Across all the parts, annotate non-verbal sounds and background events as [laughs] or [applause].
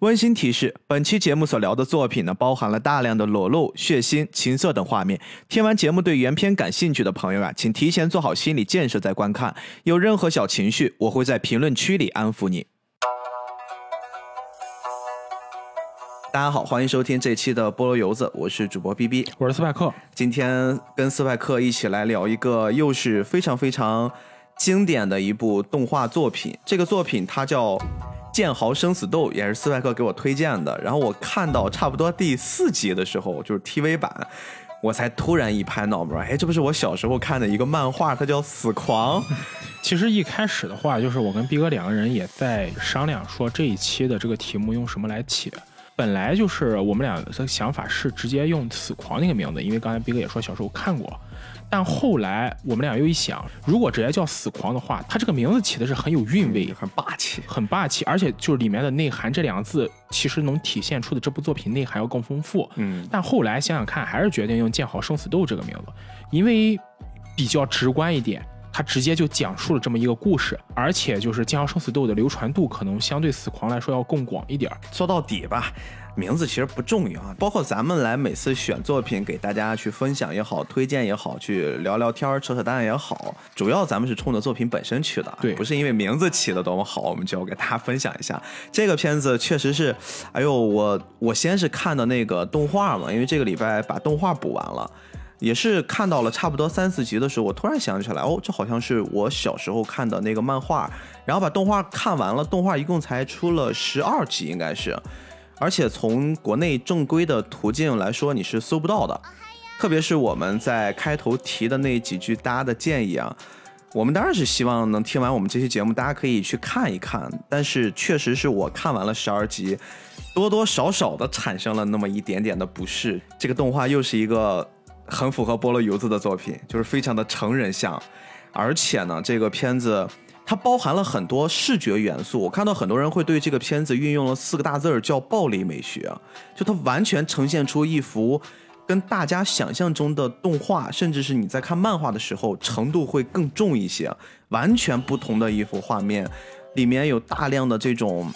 温馨提示：本期节目所聊的作品呢，包含了大量的裸露、血腥、情色等画面。听完节目对原片感兴趣的朋友啊，请提前做好心理建设再观看。有任何小情绪，我会在评论区里安抚你。大家好，欢迎收听这期的菠萝油子，我是主播 B B，我是斯派克。今天跟斯派克一起来聊一个又是非常非常经典的一部动画作品。这个作品它叫。《剑豪生死斗》也是斯派克给我推荐的，然后我看到差不多第四集的时候，就是 TV 版，我才突然一拍脑门，哎，这不是我小时候看的一个漫画，它叫《死狂》。[laughs] 其实一开始的话，就是我跟逼哥两个人也在商量，说这一期的这个题目用什么来起。本来就是我们俩的想法是直接用《死狂》那个名字，因为刚才逼哥也说小时候看过。但后来我们俩又一想，如果直接叫死狂的话，它这个名字起的是很有韵味，很霸气，很霸气，而且就是里面的内涵这两个字，其实能体现出的这部作品内涵要更丰富。嗯，但后来想想看，还是决定用《剑豪生死斗》这个名字，因为比较直观一点，它直接就讲述了这么一个故事，而且就是《剑豪生死斗》的流传度可能相对死狂来说要更广一点。说到底吧。名字其实不重要啊，包括咱们来每次选作品给大家去分享也好，推荐也好，去聊聊天扯扯淡也好，主要咱们是冲着作品本身去的，对，不是因为名字起的多么好，我们就要给大家分享一下这个片子。确实是，哎呦，我我先是看的那个动画嘛，因为这个礼拜把动画补完了，也是看到了差不多三四集的时候，我突然想起来，哦，这好像是我小时候看的那个漫画，然后把动画看完了，动画一共才出了十二集，应该是。而且从国内正规的途径来说，你是搜不到的。特别是我们在开头提的那几句大家的建议啊，我们当然是希望能听完我们这期节目，大家可以去看一看。但是确实是我看完了十二集，多多少少的产生了那么一点点的不适。这个动画又是一个很符合菠萝油子的作品，就是非常的成人像，而且呢，这个片子。它包含了很多视觉元素，我看到很多人会对这个片子运用了四个大字儿叫“暴力美学”，就它完全呈现出一幅跟大家想象中的动画，甚至是你在看漫画的时候程度会更重一些，完全不同的一幅画面，里面有大量的这种。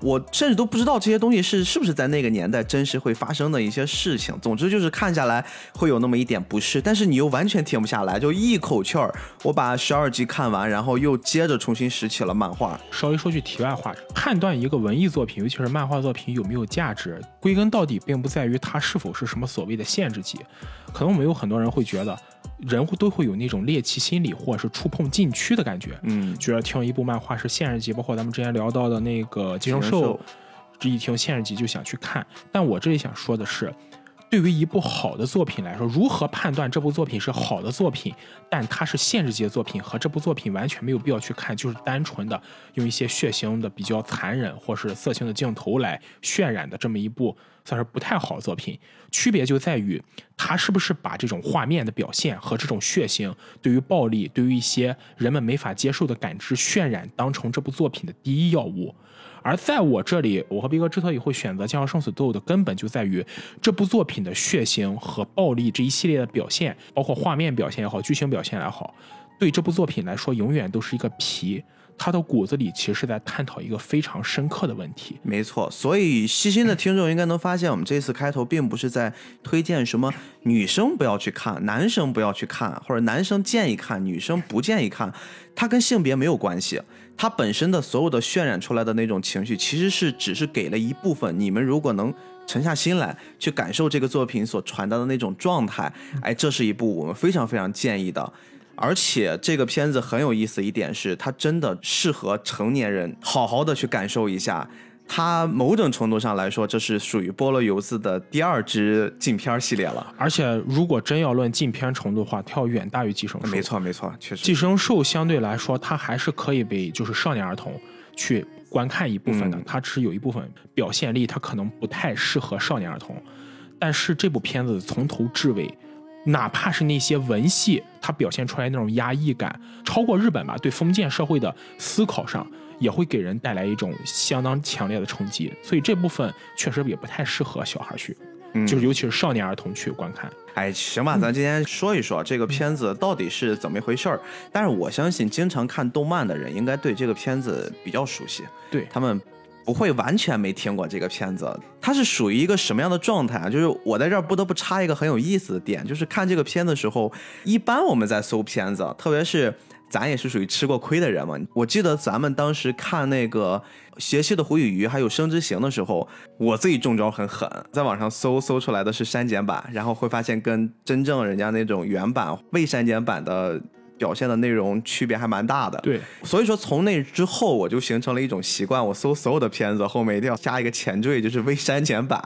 我甚至都不知道这些东西是是不是在那个年代真实会发生的一些事情。总之就是看下来会有那么一点不适，但是你又完全停不下来，就一口气儿，我把十二集看完，然后又接着重新拾起了漫画。稍微说句题外话，判断一个文艺作品，尤其是漫画作品有没有价值，归根到底并不在于它是否是什么所谓的限制级。可能我们有很多人会觉得。人都会有那种猎奇心理，或者是触碰禁区的感觉，嗯，觉得听一部漫画是现实级，包括咱们之前聊到的那个《寄生兽》，这一听现实级就想去看。但我这里想说的是。对于一部好的作品来说，如何判断这部作品是好的作品，但它是现实级的作品，和这部作品完全没有必要去看，就是单纯的用一些血腥的、比较残忍或是色情的镜头来渲染的这么一部算是不太好的作品，区别就在于他是不是把这种画面的表现和这种血腥、对于暴力、对于一些人们没法接受的感知渲染当成这部作品的第一要务。而在我这里，我和逼哥之所以会选择《剑豪生死斗》的根本就在于这部作品的血腥和暴力这一系列的表现，包括画面表现也好，剧情表现也好，对这部作品来说永远都是一个皮。他的骨子里其实是在探讨一个非常深刻的问题。没错，所以细心的听众应该能发现，我们这次开头并不是在推荐什么女生不要去看，男生不要去看，或者男生建议看，女生不建议看，它跟性别没有关系。它本身的所有的渲染出来的那种情绪，其实是只是给了一部分。你们如果能沉下心来去感受这个作品所传达的那种状态，哎，这是一部我们非常非常建议的。而且这个片子很有意思一点是，它真的适合成年人好好的去感受一下。它某种程度上来说，这是属于菠萝油子的第二支禁片系列了。而且，如果真要论禁片程度的话，它要远大于《寄生兽》。没错，没错，确实。《寄生兽》相对来说，它还是可以被就是少年儿童去观看一部分的。它只是有一部分表现力，它可能不太适合少年儿童。但是这部片子从头至尾，哪怕是那些文戏，它表现出来那种压抑感，超过日本吧，对封建社会的思考上。也会给人带来一种相当强烈的冲击，所以这部分确实也不太适合小孩去，就是尤其是少年儿童去观看。哎，行吧，咱今天说一说这个片子到底是怎么一回事儿。但是我相信，经常看动漫的人应该对这个片子比较熟悉，对他们。不会完全没听过这个片子。它是属于一个什么样的状态啊？就是我在这儿不得不插一个很有意思的点，就是看这个片的时候，一般我们在搜片子，特别是咱也是属于吃过亏的人嘛。我记得咱们当时看那个《邪气的胡宇鱼》还有《生之行》的时候，我自己中招很狠，在网上搜搜出来的是删减版，然后会发现跟真正人家那种原版未删减版的。表现的内容区别还蛮大的，对，所以说从那之后我就形成了一种习惯，我搜所有的片子后面一定要加一个前缀，就是未删减版。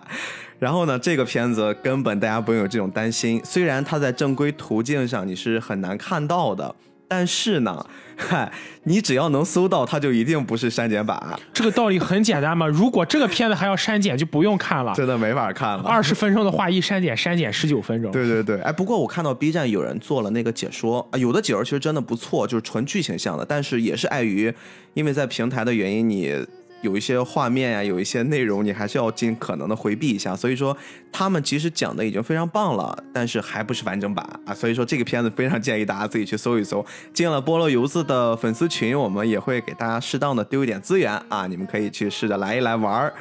然后呢，这个片子根本大家不用有这种担心，虽然它在正规途径上你是很难看到的。但是呢，[laughs] 嗨，你只要能搜到，它就一定不是删减版。这个道理很简单嘛。如果这个片子还要删减，就不用看了，真的没法看了。二十分钟的话，一删减，删减十九分钟。对对对，哎，不过我看到 B 站有人做了那个解说啊，有的解说其实真的不错，就是纯剧情向的，但是也是碍于，因为在平台的原因，你。有一些画面呀，有一些内容，你还是要尽可能的回避一下。所以说，他们其实讲的已经非常棒了，但是还不是完整版啊。所以说，这个片子非常建议大家自己去搜一搜。进了菠萝油子的粉丝群，我们也会给大家适当的丢一点资源啊，你们可以去试着来一来玩儿。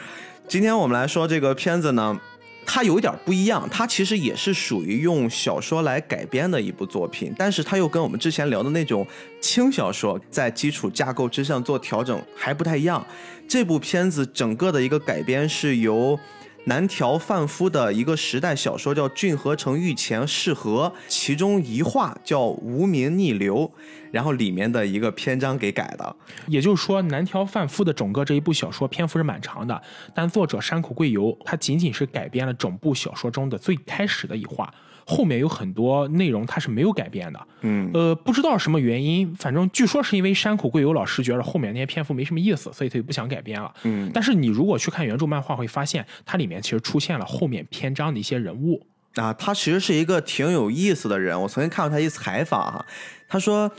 今天我们来说这个片子呢。它有点不一样，它其实也是属于用小说来改编的一部作品，但是它又跟我们之前聊的那种轻小说在基础架构之上做调整还不太一样。这部片子整个的一个改编是由。南条范夫的一个时代小说叫《骏河城御前侍和》，其中一话叫《无名逆流》，然后里面的一个篇章给改的。也就是说，南条范夫的整个这一部小说篇幅是蛮长的，但作者山口贵由他仅仅是改编了整部小说中的最开始的一话。后面有很多内容它是没有改变的，嗯，呃，不知道什么原因，反正据说是因为山口贵由老师觉得后面那些篇幅没什么意思，所以他就不想改编了，嗯。但是你如果去看原著漫画，会发现它里面其实出现了后面篇章的一些人物啊，他其实是一个挺有意思的人。我曾经看过他一采访哈，他说。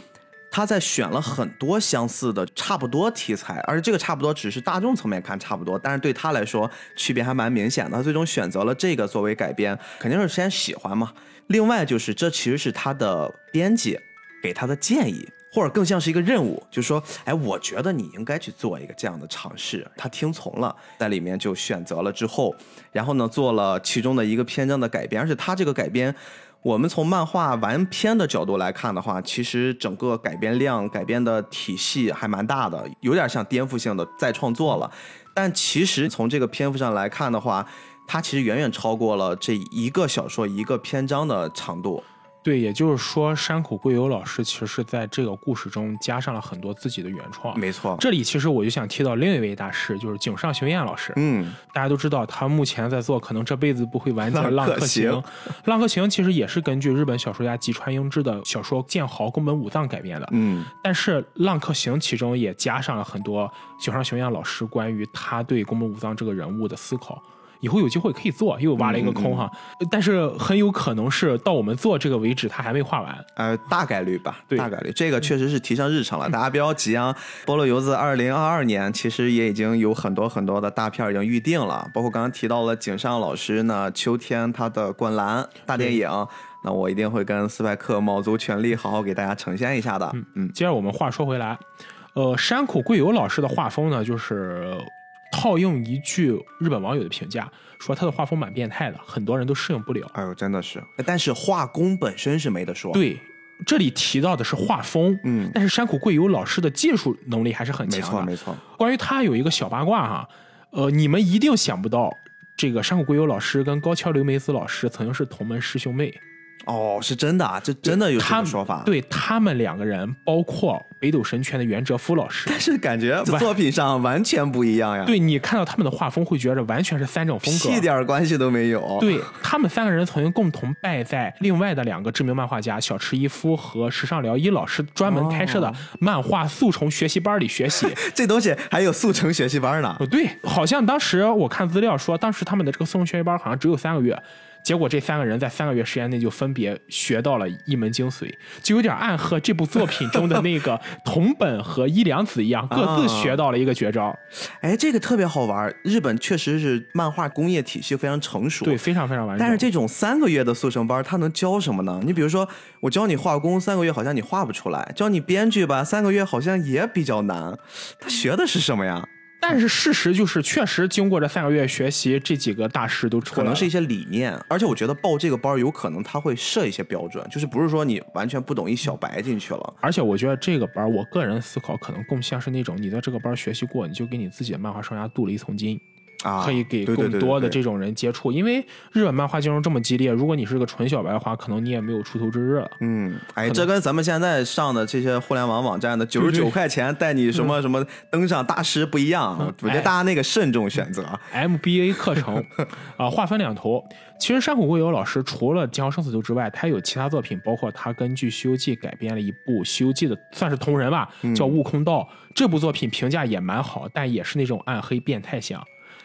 他在选了很多相似的、差不多题材，而且这个差不多只是大众层面看差不多，但是对他来说区别还蛮明显的。他最终选择了这个作为改编，肯定是先喜欢嘛。另外就是这其实是他的编辑给他的建议，或者更像是一个任务，就是说，哎，我觉得你应该去做一个这样的尝试。他听从了，在里面就选择了之后，然后呢做了其中的一个篇章的改编，而且他这个改编。我们从漫画完篇的角度来看的话，其实整个改编量、改编的体系还蛮大的，有点像颠覆性的再创作了。但其实从这个篇幅上来看的话，它其实远远超过了这一个小说一个篇章的长度。对，也就是说，山口贵由老师其实是在这个故事中加上了很多自己的原创。没错，这里其实我就想提到另一位大师，就是井上雄彦老师。嗯，大家都知道，他目前在做可能这辈子不会完结的《浪客行》。《浪客行》其实也是根据日本小说家吉川英治的小说《剑豪宫本武藏》改编的。嗯，但是《浪客行》其中也加上了很多井上雄彦老师关于他对宫本武藏这个人物的思考。以后有机会可以做，又挖了一个空哈，但是很有可能是到我们做这个为止，它还没画完。呃，大概率吧，对，大概率，这个确实是提上日程了，大家不要急啊。菠萝油子二零二二年其实也已经有很多很多的大片已经预定了，包括刚刚提到了井上老师呢，秋天他的《灌篮》大电影，那我一定会跟斯派克卯足全力，好好给大家呈现一下的。嗯嗯。接着我们话说回来，呃，山口贵友老师的画风呢，就是。套用一句日本网友的评价，说他的画风蛮变态的，很多人都适应不了。哎呦，真的是。但是画工本身是没得说。对，这里提到的是画风，嗯，但是山口贵由老师的技术能力还是很强的。没错，没错。关于他有一个小八卦哈，呃，你们一定想不到，这个山口贵由老师跟高桥留美子老师曾经是同门师兄妹。哦，是真的啊，这真的有这个说法。对他们两个人，包括北斗神拳的袁哲夫老师，但是感觉 [laughs] 作品上完全不一样呀。对你看到他们的画风，会觉着完全是三种风格，一点关系都没有。对他们三个人曾经共同拜在另外的两个知名漫画家小池一夫和时尚辽一老师专门开设的漫画速成学习班里学习。[laughs] 这东西还有速成学习班呢？对，好像当时我看资料说，当时他们的这个速成学习班好像只有三个月。结果这三个人在三个月时间内就分别学到了一门精髓，就有点暗合这部作品中的那个桐本和伊良子一样，各自学到了一个绝招。哎，这个特别好玩。日本确实是漫画工业体系非常成熟，对，非常非常完善。但是这种三个月的速成班，他能教什么呢？你比如说，我教你画工，三个月好像你画不出来；教你编剧吧，三个月好像也比较难。他学的是什么呀？但是事实就是，确实经过这三个月学习，这几个大师都出来了可能是一些理念，而且我觉得报这个班儿有可能他会设一些标准，就是不是说你完全不懂一小白进去了。而且我觉得这个班儿，我个人思考可能更像是那种你在这个班儿学习过，你就给你自己的漫画生涯镀了一层金，啊，可以给更多的这种人接触。因为日本漫画竞争这么激烈，如果你是个纯小白的话，可能你也没有出头之日了。嗯，哎，这跟咱们现在上的这些互联网网站的 [laughs] 九十九块钱带你什么什么登上大师不一样，我觉得哎大家那个慎重选择。MBA [laughs] 课程啊，划分两头。其实山口贵友老师除了《江生死斗》之外，他有其他作品，包括他根据《西游记》改编了一部《西游记》的，算是同人吧，叫《悟空道》。这部作品评价也蛮好，但也是那种暗黑变态向。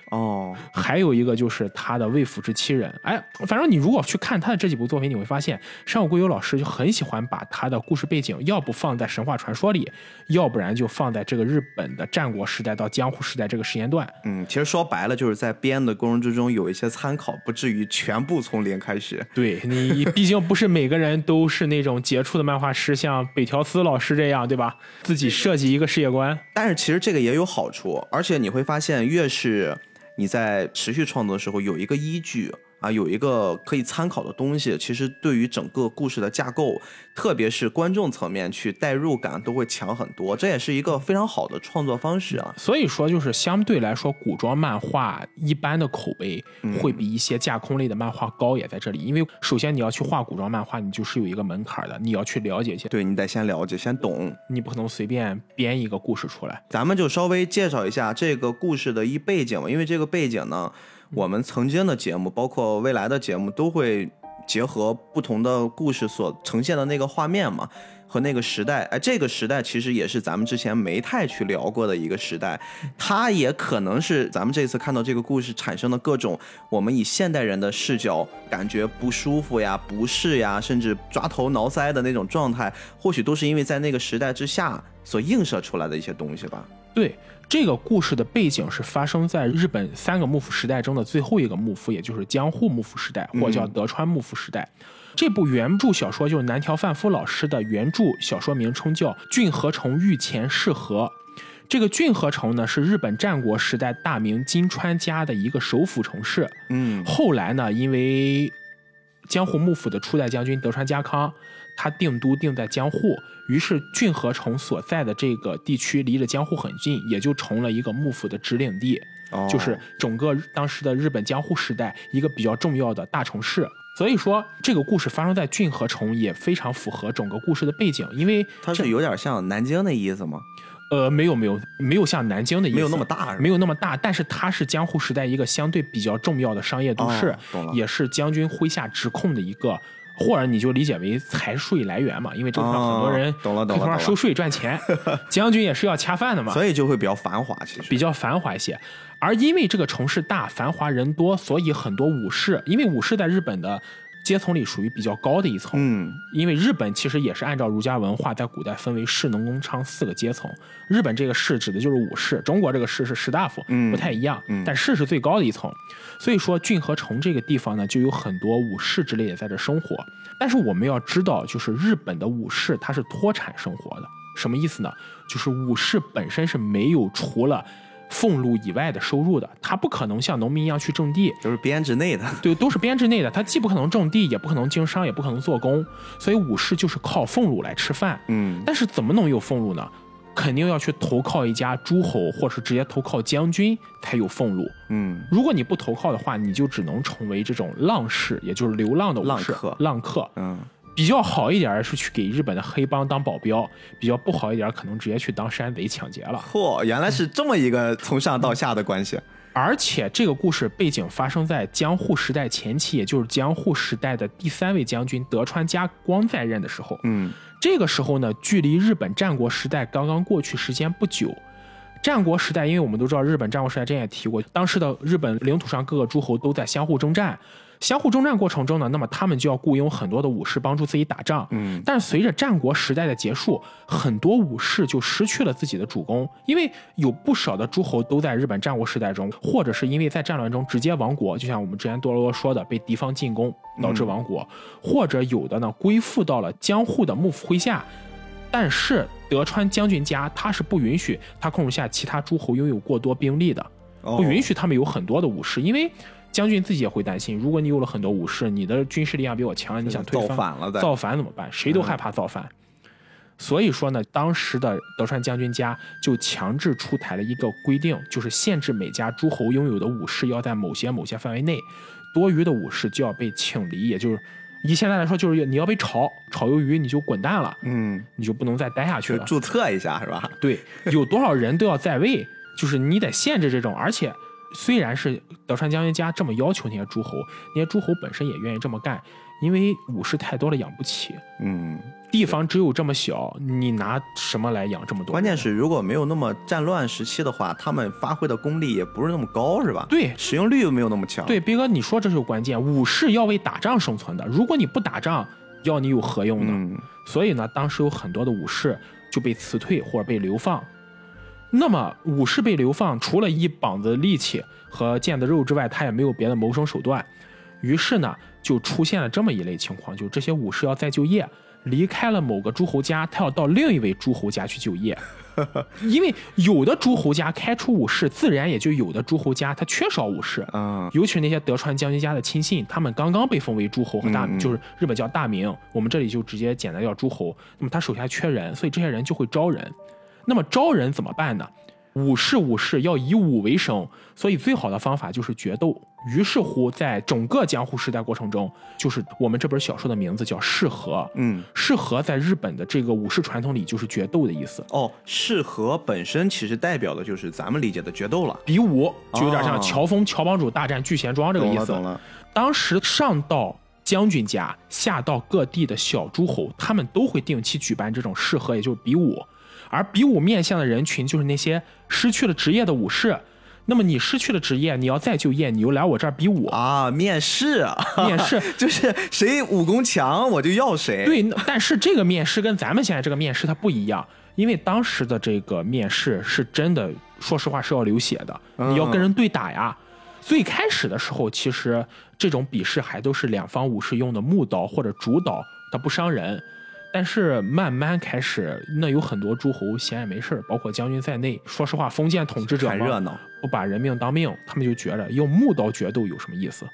哦，还有一个就是他的《未腐之妻人》，哎，反正你如果去看他的这几部作品，你会发现山口贵友老师就很喜欢把他的故事背景，要不放在神话传说里，要不然就放在这个日本的战国时代到江户时代这个时间段。嗯，其实说白了就是在编的过程之中有一些参考，不至于全部从零开始。对你，毕竟不是每个人都是那种杰出的漫画师，像北条司老师这样，对吧？自己设计一个世界观。但是其实这个也有好处，而且你会发现，越是你在持续创作的时候有一个依据啊，有一个可以参考的东西，其实对于整个故事的架构，特别是观众层面去代入感都会强很多。这也是一个非常好的创作方式啊。所以说，就是相对来说，古装漫画一般的口碑会比一些架空类的漫画高，也在这里。因为首先你要去画古装漫画，你就是有一个门槛的，你要去了解一些，对你得先了解，先懂。你不可能随便编一个故事出来。咱们就稍微介绍一下这个故事的一背景吧，因为这个背景呢，我们曾经的节目，包括未来的节目，都会结合不同的故事所呈现的那个画面嘛，和那个时代。哎，这个时代其实也是咱们之前没太去聊过的一个时代，它也可能是咱们这次看到这个故事产生的各种我们以现代人的视角感觉不舒服呀、不适呀，甚至抓头挠腮的那种状态，或许都是因为在那个时代之下所映射出来的一些东西吧。对，这个故事的背景是发生在日本三个幕府时代中的最后一个幕府，也就是江户幕府时代，或叫德川幕府时代。这部原著小说就是南条范夫老师的原著小说名称叫《骏河城御前侍和》。这个骏河城呢，是日本战国时代大名金川家的一个首府城市。嗯后来呢，因为江户幕府的初代将军德川家康，他定都定在江户，于是骏河城所在的这个地区离着江户很近，也就成了一个幕府的指领地，哦就是整个当时的日本江户时代一个比较重要的大城市。所以说，这个故事发生在骏河城也非常符合整个故事的背景，因为它是有点像南京的意思吗？呃，没有没有没有像南京的意思，没有那么大没有那么大，但是它是江户时代一个相对比较重要的商业都市，哦也是将军麾下直控的一个，或者你就理解为财税来源嘛，因为这个地方很多人哦懂了懂了懂了可以说收税赚钱，[laughs] 将军也是要恰饭的嘛，所以就会比较繁华。其实比较繁华一些。而因为这个城市大、繁华人多，所以很多武士，因为武士在日本的阶层里属于比较高的一层，嗯因为日本其实也是按照儒家文化在古代分为士、农、工、商四个阶层。日本这个士指的就是武士，中国这个士是士大夫，嗯不太一样。嗯但士是最高的一层，所以说骏河城这个地方呢，就有很多武士之类的在这生活。但是我们要知道，就是日本的武士他是脱产生活的，什么意思呢？就是武士本身是没有除了俸禄以外的收入的，他不可能像农民一样去种地，就是编制内的。对，都是编制内的，他既不可能种地，也不可能经商，也不可能做工，所以武士就是靠俸禄来吃饭。嗯但是怎么能有俸禄呢？肯定要去投靠一家诸侯，或是直接投靠将军才有俸禄。嗯如果你不投靠的话，你就只能成为这种浪士，也就是流浪的武士、浪客浪客。嗯，比较好一点是去给日本的黑帮当保镖，比较不好一点可能直接去当山贼抢劫了。嚯，原来是这么一个从上到下的关系。而且这个故事背景发生在江户时代前期，也就是江户时代的第三位将军德川家光在任的时候。嗯这个时候呢，距离日本战国时代刚刚过去时间不久。战国时代，因为我们都知道，日本战国时代之前也提过，当时的日本领土上各个诸侯都在相互征战。相互征战过程中呢，那么他们就要雇佣很多的武士帮助自己打仗。嗯。但是随着战国时代的结束，很多武士就失去了自己的主公，因为有不少的诸侯都在日本战国时代中，或者是因为在战乱中直接亡国，就像我们之前多罗罗说的，被敌方进攻导致亡国，或者有的呢归附到了江户的幕府麾下，但是德川将军家他是不允许他控制下其他诸侯拥有过多兵力的，不允许他们有很多的武士，因为将军自己也会担心，如果你有了很多武士，你的军事力量比我强，你想推造反了，造反怎么办？谁都害怕造反。所以说呢，当时的德川将军家就强制出台了一个规定，就是限制每家诸侯拥有的武士要在某些某些范围内，多余的武士就要被请离，也就是以现在来说，就是你要被炒炒鱿鱼，你就滚蛋了，嗯，你就不能再待下去了。注册一下是吧？对，有多少人都要在位，就是你得限制这种。而且虽然是德川将军家这么要求那些诸侯，那些诸侯本身也愿意这么干，因为武士太多了养不起，嗯。地方只有这么小，你拿什么来养这么多？关键是如果没有那么战乱时期的话，他们发挥的功力也不是那么高，是吧？对，使用率又没有那么强。对，斌哥，你说这是关键。武士要为打仗生存的，如果你不打仗，要你有何用呢？嗯。所以呢，当时有很多的武士就被辞退或者被流放。那么武士被流放，除了一膀子力气和腱子肉之外，他也没有别的谋生手段。于是呢，就出现了这么一类情况，就是这些武士要再就业。离开了某个诸侯家，他要到另一位诸侯家去就业，因为有的诸侯家开出武士，自然也就有的诸侯家他缺少武士。嗯，尤其是那些德川将军家的亲信，他们刚刚被封为诸侯和大，就是日本叫大名，我们这里就直接简单叫诸侯。那么他手下缺人，所以这些人就会招人。那么招人怎么办呢？武士，武士要以武为生，所以最好的方法就是决斗。于是乎，在整个江户时代过程中，就是我们这本小说的名字叫适合。嗯，适合在日本的这个武士传统里就是决斗的意思。哦，适合本身其实代表的就是咱们理解的决斗了，比武就有点像乔峰、乔帮主大战聚贤庄这个意思。懂了。当时上到将军家，下到各地的小诸侯，他们都会定期举办这种适合，也就是比武。而比武面向的人群就是那些失去了职业的武士。那么你失去了职业，你要再就业，你又来我这儿比武啊？面试，面试 [laughs] 就是谁武功强我就要谁。对，但是这个面试跟咱们现在这个面试它不一样，因为当时的这个面试是真的，说实话是要流血的，你要跟人对打呀。最开始的时候，其实这种比试还都是两方武士用的木刀或者竹刀，它不伤人。但是慢慢开始，那有很多诸侯闲着没事包括将军在内。说实话，封建统治者嘛，不把人命当命，他们就觉着用木刀决斗有什么意思？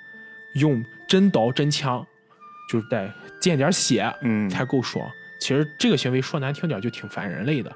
用真刀真枪，就是得见点血，嗯，才够爽。其实这个行为说难听点就挺反人类的。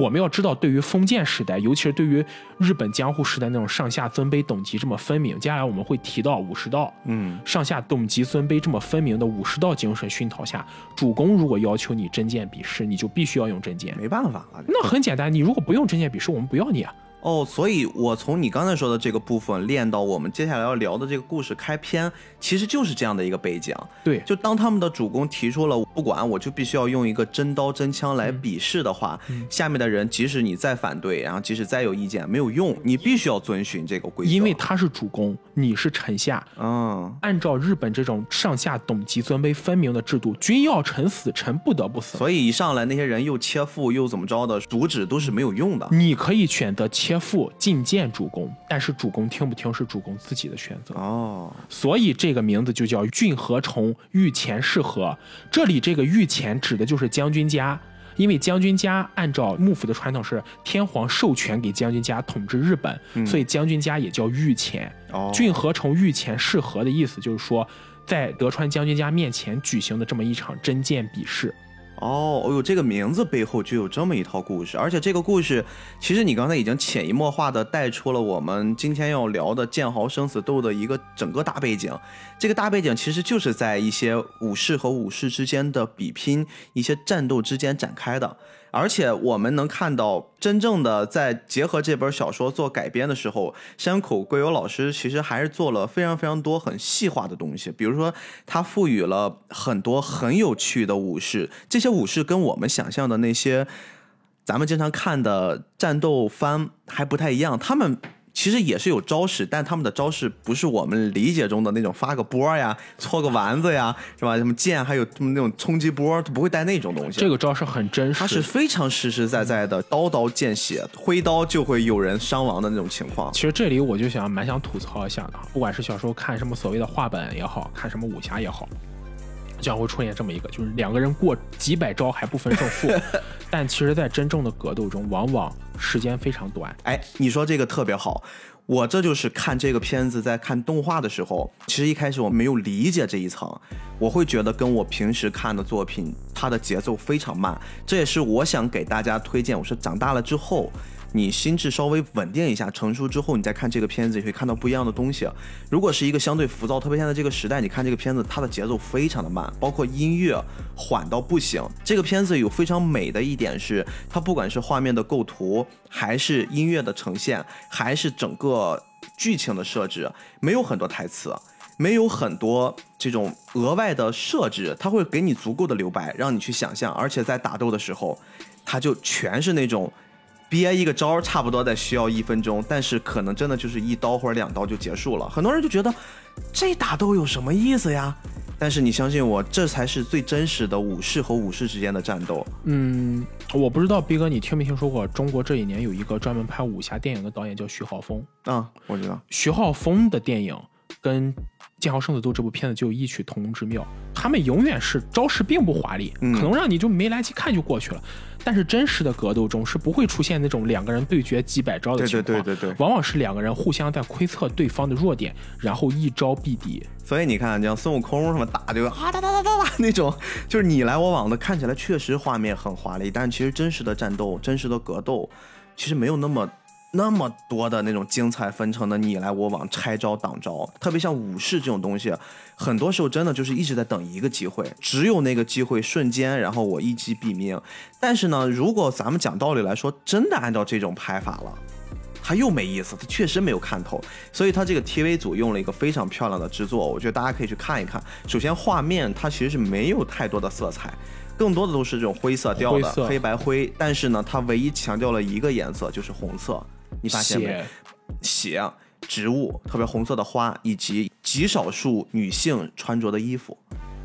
我们要知道，对于封建时代，尤其是对于日本江户时代那种上下尊卑等级这么分明，接下来我们会提到武士道，嗯，上下等级尊卑这么分明的武士道精神熏陶下，主公如果要求你真剑比试，你就必须要用真剑，没办法了。那很简单，你如果不用真剑比试，我们不要你啊。哦，所以我从你刚才说的这个部分练到我们接下来要聊的这个故事开篇，其实就是这样的一个背景。对，就当他们的主公提出了不管我就必须要用一个真刀真枪来比试的话，下面的人即使你再反对，然后即使再有意见没有用，你必须要遵循这个规则。因为他是主公，你是臣下。嗯，按照日本这种上下等级尊卑分明的制度，君要臣死，臣不得不死。所以一上来那些人又切腹又怎么着的，主旨都是没有用的。你可以选择切。父觐见主公，但是主公听不听是主公自己的选择哦。所以这个名字就叫郡和虫御前侍和。这里这个御前指的就是将军家，因为将军家按照幕府的传统是天皇授权给将军家统治日本，所以将军家也叫御前。哦郡和虫御前侍和的意思就是说，在德川将军家面前举行的这么一场真剑比试。哦，哦呦，这个名字背后就有这么一套故事，而且这个故事，其实你刚才已经潜移默化的带出了我们今天要聊的剑豪生死斗的一个整个大背景。这个大背景其实就是在一些武士和武士之间的比拼、一些战斗之间展开的。而且我们能看到，真正的在结合这本小说做改编的时候，山口贵友老师其实还是做了非常非常多很细化的东西。比如说，他赋予了很多很有趣的武士，这些武士跟我们想象的那些咱们经常看的战斗番还不太一样，他们。其实也是有招式，但他们的招式不是我们理解中的那种发个波呀、搓个丸子呀，是吧？什么剑，还有那种冲击波，他不会带那种东西。这个招式很真实，它是非常实实在在的，刀刀见血，挥刀就会有人伤亡的那种情况。其实这里我就想蛮想吐槽一下的，不管是小时候看什么所谓的画本也好看什么武侠也好，将会出现这么一个，就是两个人过几百招还不分胜负，[laughs] 但其实，在真正的格斗中，往往时间非常短。哎，你说这个特别好。我这就是看这个片子，在看动画的时候，其实一开始我没有理解这一层，我会觉得跟我平时看的作品，它的节奏非常慢。这也是我想给大家推荐，我说长大了之后。你心智稍微稳定一下，成熟之后，你再看这个片子，你会看到不一样的东西。如果是一个相对浮躁，特别现在这个时代，你看这个片子，它的节奏非常的慢，包括音乐缓到不行。这个片子有非常美的一点是，它不管是画面的构图，还是音乐的呈现，还是整个剧情的设置，没有很多台词，没有很多这种额外的设置，它会给你足够的留白，让你去想象。而且在打斗的时候，它就全是那种。憋一个招差不多得需要一分钟，但是可能真的就是一刀或者两刀就结束了。很多人就觉得这打斗有什么意思呀？但是你相信我，这才是最真实的武士和武士之间的战斗。嗯，我不知道逼哥你听没听说过，中国这一年有一个专门拍武侠电影的导演叫徐浩峰。啊，我知道。徐浩峰的电影跟。《剑豪生死斗》这部片子就有异曲同工之妙，他们永远是招式并不华丽，可能让你就没来及看就过去了。但是真实的格斗中是不会出现那种两个人对决几百招的情况，对对对对，往往是两个人互相在窥测对方的弱点，然后一招毙敌。所以你看，像孙悟空什么打就啊哒哒哒哒哒那种，就是你来我往的，看起来确实画面很华丽，但其实真实的战斗、真实的格斗，其实没有那么。那么多的那种精彩纷呈的你来我往拆招挡招，特别像武士这种东西，很多时候真的就是一直在等一个机会，只有那个机会瞬间，然后我一击毙命。但是呢，如果咱们讲道理来说，真的按照这种拍法了，他又没意思，他确实没有看头。所以他这个 TV 组用了一个非常漂亮的制作，我觉得大家可以去看一看。首先画面它其实是没有太多的色彩。更多的都是这种灰色调的黑白灰，但是呢，它唯一强调了一个颜色，就是红色。你发现没？血、植物，特别红色的花，以及极少数女性穿着的衣服。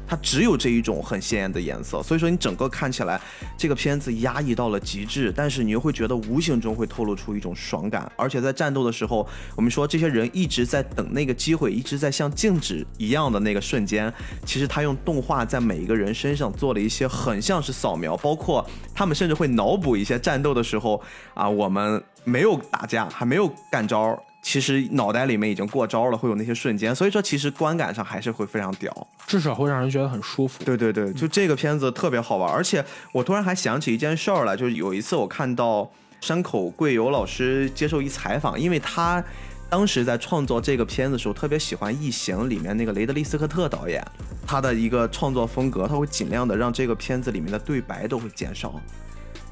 它只有这一种很鲜艳的颜色，所以说你整个看起来这个片子压抑到了极致，但是你又会觉得无形中会透露出一种爽感，而且在战斗的时候，我们说这些人一直在等那个机会，一直在像静止一样的那个瞬间，其实他用动画在每一个人身上做了一些很像是扫描，包括他们甚至会脑补一些战斗的时候啊，我们没有打架，还没有干招。其实脑袋里面已经过招了，会有那些瞬间，所以说其实观感上还是会非常屌，至少会让人觉得很舒服。对对对，就这个片子特别好玩，而且我突然还想起一件事儿来，就是有一次我看到山口贵友老师接受一采访，因为他当时在创作这个片子的时候，特别喜欢《异形》里面那个雷德利·斯科特导演，他的一个创作风格，他会尽量的让这个片子里面的对白都会减少。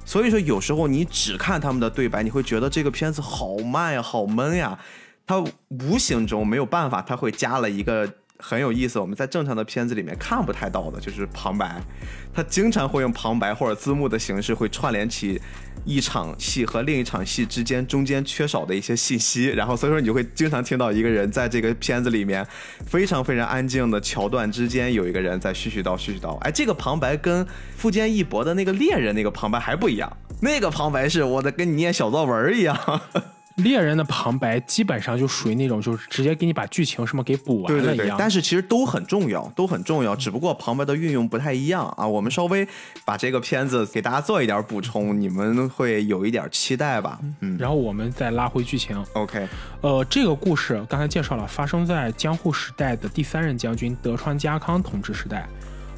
所以说，有时候你只看他们的对白，你会觉得这个片子好慢呀，好闷呀。他无形中没有办法，他会加了一个很有意思，我们在正常的片子里面看不太到的，就是旁白。他经常会用旁白或者字幕的形式，会串联起一场戏和另一场戏之间中间缺少的一些信息。然后，所以说你就会经常听到一个人在这个片子里面非常非常安静的桥段之间，有一个人在絮絮叨絮絮叨。哎，这个旁白跟富坚义博的那个猎人那个旁白还不一样，那个旁白是我在跟你念小作文一样。猎人的旁白基本上就属于那种，就是直接给你把剧情什么给补完了一样。但是其实都很重要，都很重要，只不过旁白的运用不太一样啊。我们稍微把这个片子给大家做一点补充，你们会有一点期待吧？嗯。然后我们再拉回剧情。OK。呃，这个故事刚才介绍了，发生在江户时代的第三任将军德川家康统治时代。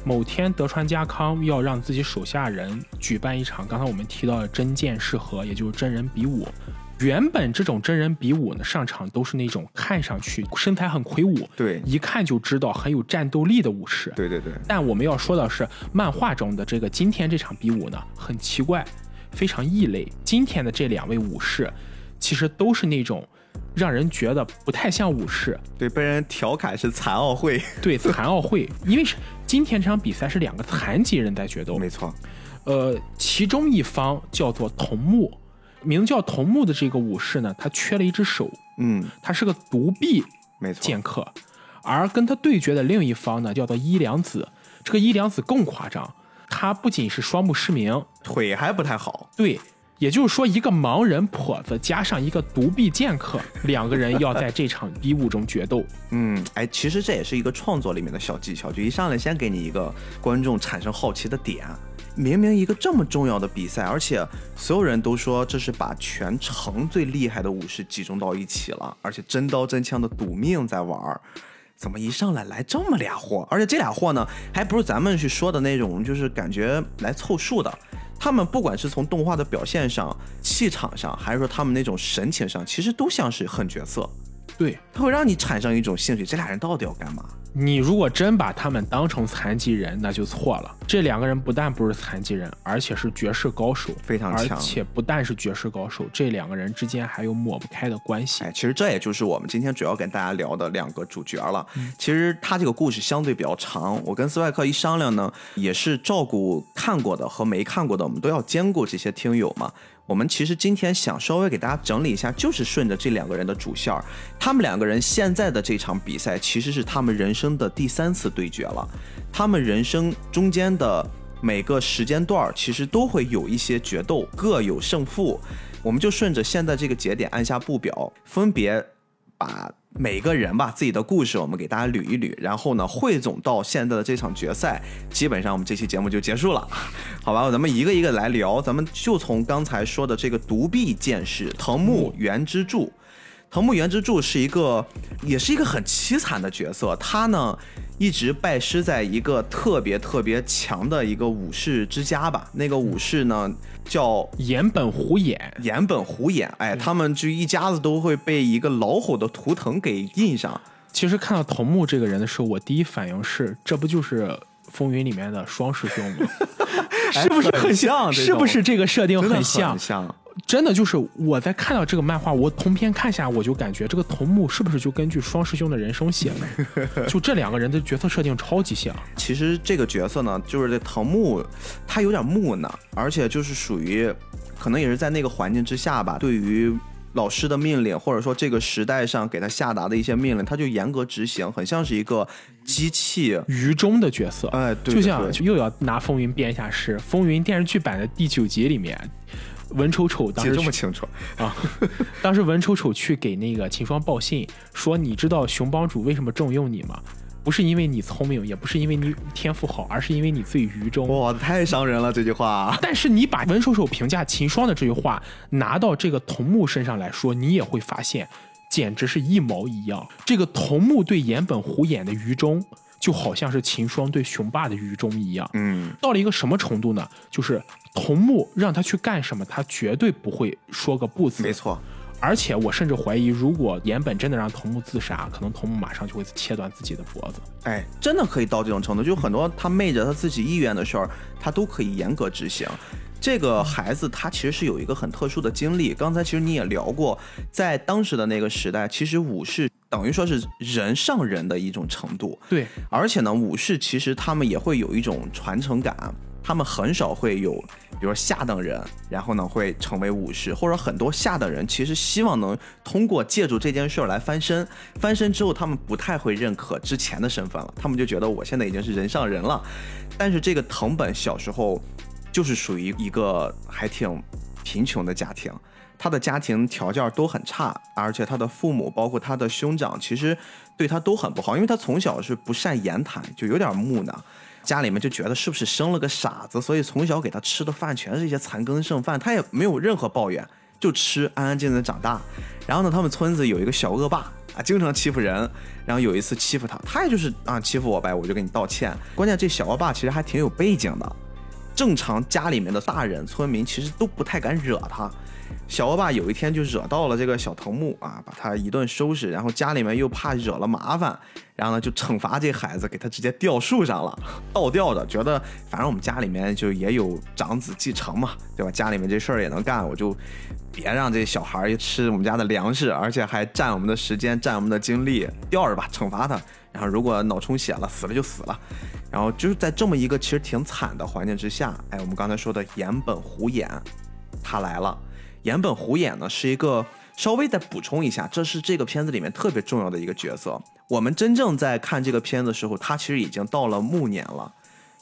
某天，德川家康要让自己手下人举办一场刚才我们提到的真剑试合，也就是真人比武。原本这种真人比武呢，上场都是那种看上去身材很魁梧，对，一看就知道很有战斗力的武士。对对对。但我们要说的是，漫画中的这个今天这场比武呢，很奇怪，非常异类。今天的这两位武士，其实都是那种让人觉得不太像武士。对，被人调侃是残奥会。[laughs] 对，残奥会，因为是今天这场比赛是两个残疾人在决斗。没错。呃，其中一方叫做桐木。名叫桐木的这个武士呢，他缺了一只手，嗯，他是个独臂没错。剑客，而跟他对决的另一方呢，叫做伊良子，这个伊良子更夸张，他不仅是双目失明，腿还不太好，对，也就是说，一个盲人跛子加上一个独臂剑客，[laughs] 两个人要在这场比武中决斗。嗯，哎，其实这也是一个创作里面的小技巧，就一上来先给你一个观众产生好奇的点。明明一个这么重要的比赛，而且所有人都说这是把全城最厉害的武士集中到一起了，而且真刀真枪的赌命在玩儿，怎么一上来来这么俩货？而且这俩货呢，还不是咱们去说的那种，就是感觉来凑数的。他们不管是从动画的表现上、气场上，还是说他们那种神情上，其实都像是狠角色。对，它会让你产生一种兴趣，这俩人到底要干嘛？你如果真把他们当成残疾人，那就错了。这两个人不但不是残疾人，而且是绝世高手，非常强。而且不但是绝世高手，这两个人之间还有抹不开的关系。哎，其实这也就是我们今天主要跟大家聊的两个主角了。其实他这个故事相对比较长，我跟斯外克一商量呢，也是照顾看过的和没看过的，我们都要兼顾这些听友嘛。我们其实今天想稍微给大家整理一下，就是顺着这两个人的主线儿，他们两个人现在的这场比赛其实是他们人生的第三次对决了。他们人生中间的每个时间段儿，其实都会有一些决斗，各有胜负。我们就顺着现在这个节点按下步表，分别把。每个人吧，自己的故事我们给大家捋一捋，然后呢，汇总到现在的这场决赛，基本上我们这期节目就结束了，[laughs] 好吧？咱们一个一个来聊，咱们就从刚才说的这个独臂剑士藤木原之助。藤木原之助是一个，也是一个很凄惨的角色。他呢，一直拜师在一个特别特别强的一个武士之家吧。那个武士呢，叫岩本虎眼。岩本虎眼，哎，他们就一家子都会被一个老虎的图腾给印上。其实看到藤木这个人的时候，我第一反应是，这不就是风云里面的双师兄吗？[laughs] 是不是很像？是不是这个设定很像？很像。真的就是我在看到这个漫画，我同篇看下，我就感觉这个桐木是不是就根据双师兄的人生写的？[laughs] 就这两个人的角色设定超级像。其实这个角色呢，就是这藤木，他有点木讷，而且就是属于，可能也是在那个环境之下吧，对于老师的命令，或者说这个时代上给他下达的一些命令，他就严格执行，很像是一个机器愚忠的角色。哎，对，就像又要拿风云编一下诗，风云电视剧版的第九集里面。文丑丑当时这么清楚啊！[laughs] 当时文丑丑去给那个秦霜报信，说你知道熊帮主为什么重用你吗？不是因为你聪明，也不是因为你天赋好，而是因为你最愚忠。哇，太伤人了这句话！但是你把文丑丑评价秦霜的这句话拿到这个桐木身上来说，你也会发现，简直是一毛一样。这个桐木对岩本虎眼的愚忠。就好像是秦霜对雄霸的愚忠一样，嗯，到了一个什么程度呢？就是桐木让他去干什么，他绝对不会说个不字。没错，而且我甚至怀疑，如果岩本真的让桐木自杀，可能桐木马上就会切断自己的脖子。哎，真的可以到这种程度，就很多他昧着他自己意愿的事儿，他都可以严格执行。这个孩子他其实是有一个很特殊的经历，刚才其实你也聊过，在当时的那个时代，其实武士等于说是人上人的一种程度。对，而且呢，武士其实他们也会有一种传承感，他们很少会有，比如说下等人，然后呢会成为武士，或者很多下等人其实希望能通过借助这件事儿来翻身，翻身之后他们不太会认可之前的身份了，他们就觉得我现在已经是人上人了。但是这个藤本小时候。就是属于一个还挺贫穷的家庭，他的家庭条件都很差，而且他的父母包括他的兄长，其实对他都很不好，因为他从小是不善言谈，就有点木讷，家里面就觉得是不是生了个傻子，所以从小给他吃的饭全是一些残羹剩饭，他也没有任何抱怨，就吃，安安静静长大。然后呢，他们村子有一个小恶霸啊，经常欺负人，然后有一次欺负他，他也就是啊欺负我呗，我就给你道歉。关键这小恶霸其实还挺有背景的。正常家里面的大人村民其实都不太敢惹他，小恶霸有一天就惹到了这个小藤木啊，把他一顿收拾，然后家里面又怕惹了麻烦，然后呢就惩罚这孩子，给他直接吊树上了，倒吊的，觉得反正我们家里面就也有长子继承嘛，对吧？家里面这事儿也能干，我就别让这小孩吃我们家的粮食，而且还占我们的时间，占我们的精力，吊着吧，惩罚他。然后如果脑充血了，死了就死了。然后就是在这么一个其实挺惨的环境之下，哎，我们刚才说的岩本虎眼，他来了。岩本虎眼呢是一个稍微再补充一下，这是这个片子里面特别重要的一个角色。我们真正在看这个片子的时候，他其实已经到了暮年了，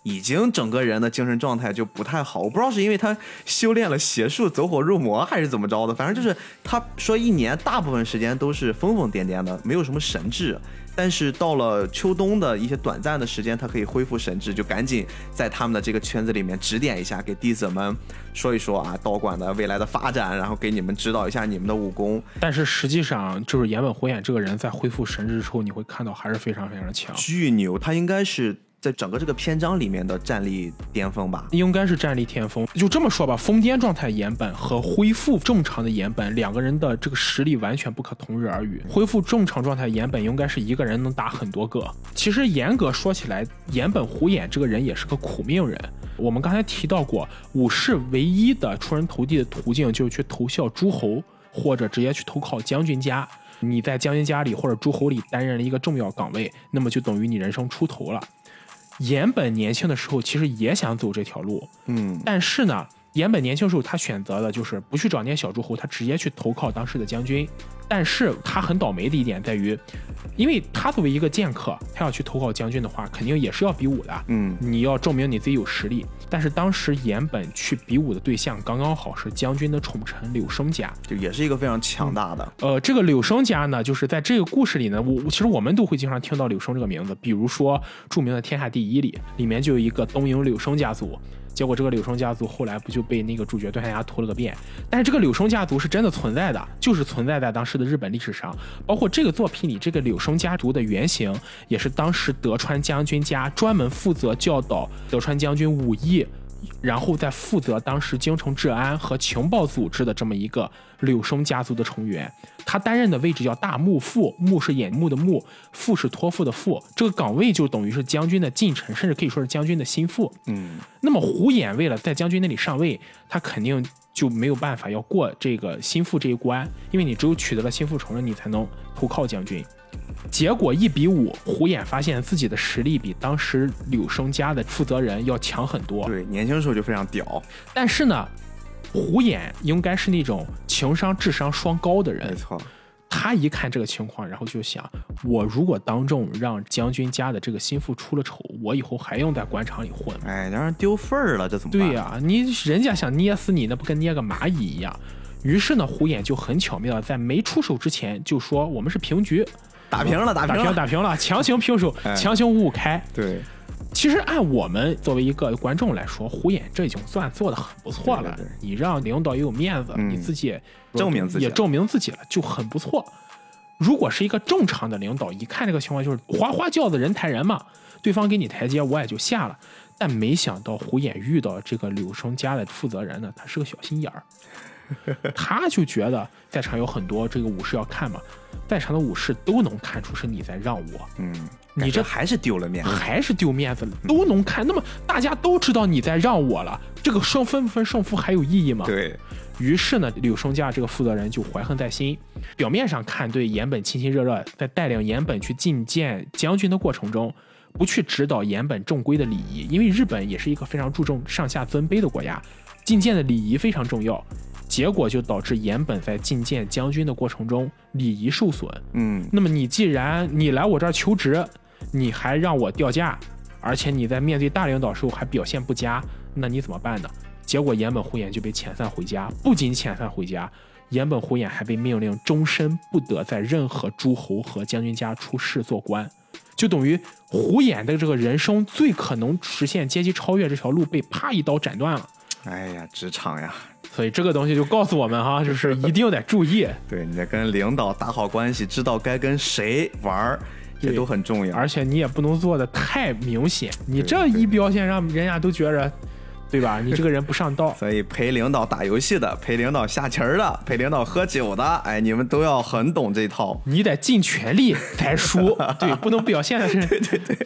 已经整个人的精神状态就不太好。我不知道是因为他修炼了邪术走火入魔，还是怎么着的。反正就是他说一年大部分时间都是疯疯癫癫的，没有什么神智。但是到了秋冬的一些短暂的时间，他可以恢复神智，就赶紧在他们的这个圈子里面指点一下，给弟子们说一说啊道馆的未来的发展，然后给你们指导一下你们的武功。但是实际上，就是岩本火眼这个人在恢复神智之后，你会看到还是非常非常强，巨牛。他应该是。在整个这个篇章里面的战力巅峰吧，应该是战力巅峰。就这么说吧，疯癫状态岩本和恢复正常的岩本两个人的这个实力完全不可同日而语。恢复正常状态岩本应该是一个人能打很多个。其实严格说起来，岩本虎眼这个人也是个苦命人。我们刚才提到过，武士唯一的出人头地的途径就是去投效诸侯，或者直接去投靠将军家。你在将军家里或者诸侯里担任了一个重要岗位，那么就等于你人生出头了。岩本年轻的时候其实也想走这条路，嗯，但是呢，岩本年轻时候他选择了就是不去找那些小诸侯，他直接去投靠当时的将军。但是他很倒霉的一点在于，因为他作为一个剑客，他要去投靠将军的话，肯定也是要比武的。嗯，你要证明你自己有实力。但是当时岩本去比武的对象刚刚好是将军的宠臣柳生家，就也是一个非常强大的。呃，这个柳生家呢，就是在这个故事里呢，我其实我们都会经常听到柳生这个名字，比如说著名的《天下第一》里，里面就有一个东瀛柳生家族。结果这个柳生家族后来不就被那个主角段下牙屠了个遍？但是这个柳生家族是真的存在的，就是存在在当时的日本历史上。包括这个作品里，这个柳生家族的原型也是当时德川将军家专门负责教导德川将军武艺。然后再负责当时京城治安和情报组织的这么一个柳生家族的成员，他担任的位置叫大幕副，幕是眼目的幕，副是托付的副，这个岗位就等于是将军的近臣，甚至可以说是将军的心腹。嗯，那么胡眼为了在将军那里上位，他肯定就没有办法要过这个心腹这一关，因为你只有取得了心腹承认，你才能投靠将军。结果一比五，胡眼发现自己的实力比当时柳生家的负责人要强很多。对，年轻时候就非常屌。但是呢，胡眼应该是那种情商、智商双高的人。没错。他一看这个情况，然后就想：我如果当众让将军家的这个心腹出了丑，我以后还用在官场里混？哎，让人丢份儿了，这怎么办？对呀，你人家想捏死你，那不跟捏个蚂蚁一样？于是呢，虎眼就很巧妙的在没出手之前就说：我们是平局。打平了，打平了，打平了，强行平手，强行五五开。对，其实按我们作为一个观众来说，虎眼这已经算做的很不错了。你让领导也有面子，你自己证明自己，也证明自己了，就很不错。如果是一个正常的领导，一看这个情况就是花花轿子人抬人嘛，对方给你台阶，我也就下了。但没想到胡眼遇到这个柳生家的负责人呢，他是个小心眼儿。[laughs] 他就觉得在场有很多这个武士要看嘛，在场的武士都能看出是你在让我，嗯，你这还是丢了面子，还是丢面子了，都能看。那么大家都知道你在让我了，这个胜分不分胜负还有意义吗？对于是呢，柳生家这个负责人就怀恨在心，表面上看对岩本亲亲热热，在带领岩本去觐见将军的过程中，不去指导岩本正规的礼仪，因为日本也是一个非常注重上下尊卑的国家，觐见的礼仪非常重要。结果就导致岩本在觐见将军的过程中礼仪受损。嗯，那么你既然你来我这儿求职，你还让我掉价，而且你在面对大领导时候还表现不佳，那你怎么办呢？结果岩本虎眼就被遣散回家，不仅遣散回家，岩本虎眼还被命令终身不得在任何诸侯和将军家出仕做官，就等于虎眼的这个人生最可能实现阶级超越这条路被啪一刀斩断了。哎呀，职场呀！所以这个东西就告诉我们哈，就是一定得注意。对，你得跟领导打好关系，知道该跟谁玩儿，这都很重要。而且你也不能做的太明显，你这一表现，让人家都觉着。对吧？你这个人不上道，所以陪领导打游戏的，陪领导下棋的，陪领导喝酒的，哎，你们都要很懂这套。你得尽全力才输，[laughs] 对，不能表现的是。对对对。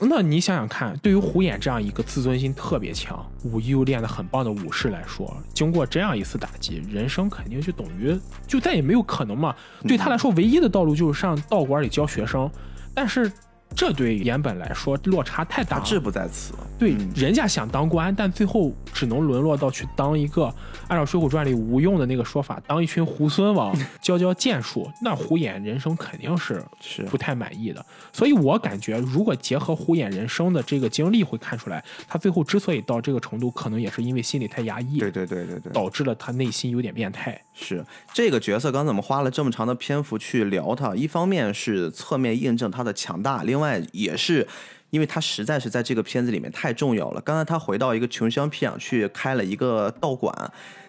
[laughs] 那你想想看，对于胡眼这样一个自尊心特别强、武艺又练得很棒的武士来说，经过这样一次打击，人生肯定就等于就再也没有可能嘛。对他来说，唯一的道路就是上道馆里教学生，但是这对岩本来说落差太大了。志不在此。对，嗯人家想当官，但最后只能沦落到去当一个按照《水浒传》里吴用的那个说法，当一群猢狲王，[laughs] 教教剑术。那胡衍人生肯定是是不太满意的。所以我感觉，如果结合胡衍人生的这个经历，会看出来，他最后之所以到这个程度，可能也是因为心里太压抑，对对对对对，导致了他内心有点变态。是这个角色，刚才我们花了这么长的篇幅去聊他，一方面是侧面印证他的强大，另另外也是因为他实在是在这个片子里面太重要了。刚才他回到一个穷乡僻壤去开了一个道馆，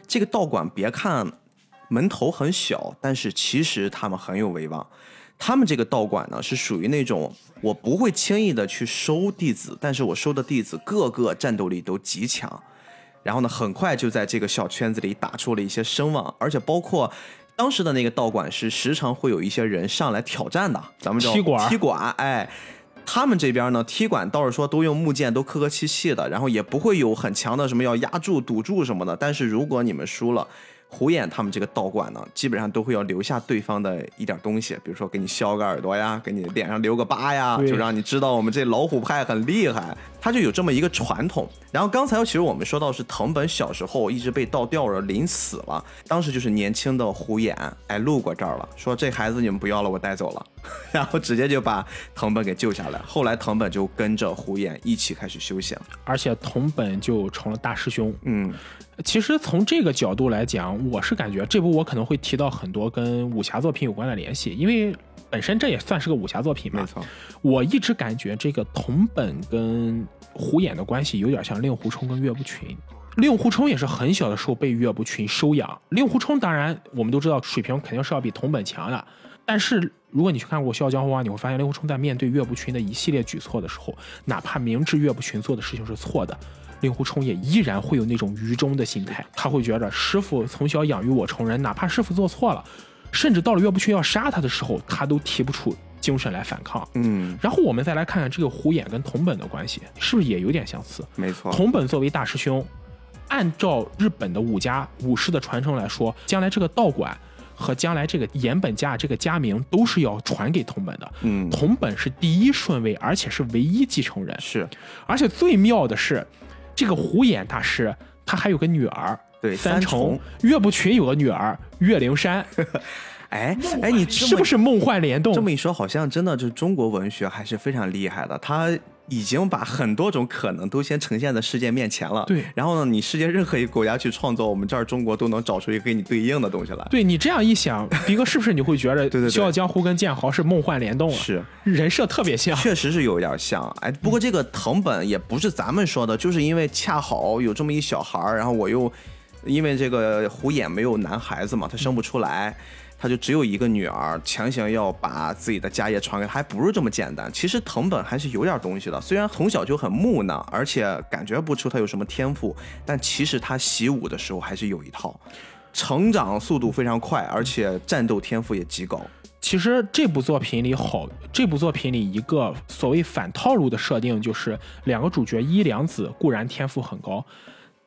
这个道馆别看门头很小，但是其实他们很有威望。他们这个道馆呢，是属于那种我不会轻易的去收弟子，但是我收的弟子个个战斗力都极强。然后呢，很快就在这个小圈子里打出了一些声望，而且包括当时的那个道馆是时常会有一些人上来挑战的，咱们叫踢馆踢馆，哎。他们这边呢，踢馆倒是说都用木剑，都客客气气的，然后也不会有很强的什么要压住、堵住什么的。但是如果你们输了，虎眼他们这个道馆呢，基本上都会要留下对方的一点东西，比如说给你削个耳朵呀，给你脸上留个疤呀，就让你知道我们这老虎派很厉害。他就有这么一个传统。然后刚才其实我们说到是藤本小时候一直被倒吊着，临死了，当时就是年轻的虎眼哎路过这儿了，说这孩子你们不要了，我带走了，[laughs] 然后直接就把藤本给救下来。后来藤本就跟着虎眼一起开始修行。而且藤本就成了大师兄。嗯，其实从这个角度来讲，我是感觉这部我可能会提到很多跟武侠作品有关的联系，因为本身这也算是个武侠作品嘛。没错，我一直感觉这个桐本跟虎眼的关系有点像令狐冲跟岳不群。令狐冲也是很小的时候被岳不群收养。令狐冲当然我们都知道水平肯定是要比桐本强的，但是如果你去看过《笑傲江湖》啊，你会发现令狐冲在面对岳不群的一系列举措的时候，哪怕明知岳不群做的事情是错的，令狐冲也依然会有那种愚忠的心态，他会觉得师傅从小养育我成人，哪怕师傅做错了，甚至到了岳不群要杀他的时候，他都提不出精神来反抗。嗯，然后我们再来看看这个虎眼跟桐本的关系，是不是也有点相似？没错，桐本作为大师兄，按照日本的武家武士的传承来说，将来这个道馆和将来这个岩本家这个家名都是要传给桐本的。嗯，桐本是第一顺位，而且是唯一继承人。是而且最妙的是，这个虎眼大师他还有个女儿。对三重，岳不群有个女儿岳灵珊，[laughs] 哎哎，你是不是梦幻联动？这么一说，好像真的就是中国文学还是非常厉害的，它已经把很多种可能都先呈现在世界面前了。对然后呢，你世界任何一个国家去创作，我们这儿中国都能找出一个跟你对应的东西来。对你这样一想，迪哥是不是你会觉得对对《笑傲江湖》跟剑豪是梦幻联动啊？是，人设特别像。确实是有点像。哎，不过这个藤本也不是咱们说的，就是因为恰好有这么一小孩儿，然后我又因为这个虎眼没有男孩子嘛，他生不出来。他就只有一个女儿，强行要把自己的家业传给他，还不是这么简单。其实藤本还是有点东西的，虽然从小就很木讷，而且感觉不出他有什么天赋，但其实他习武的时候还是有一套，成长速度非常快，而且战斗天赋也极高。其实这部作品里好，这部作品里一个所谓反套路的设定就是两个主角一良子固然天赋很高，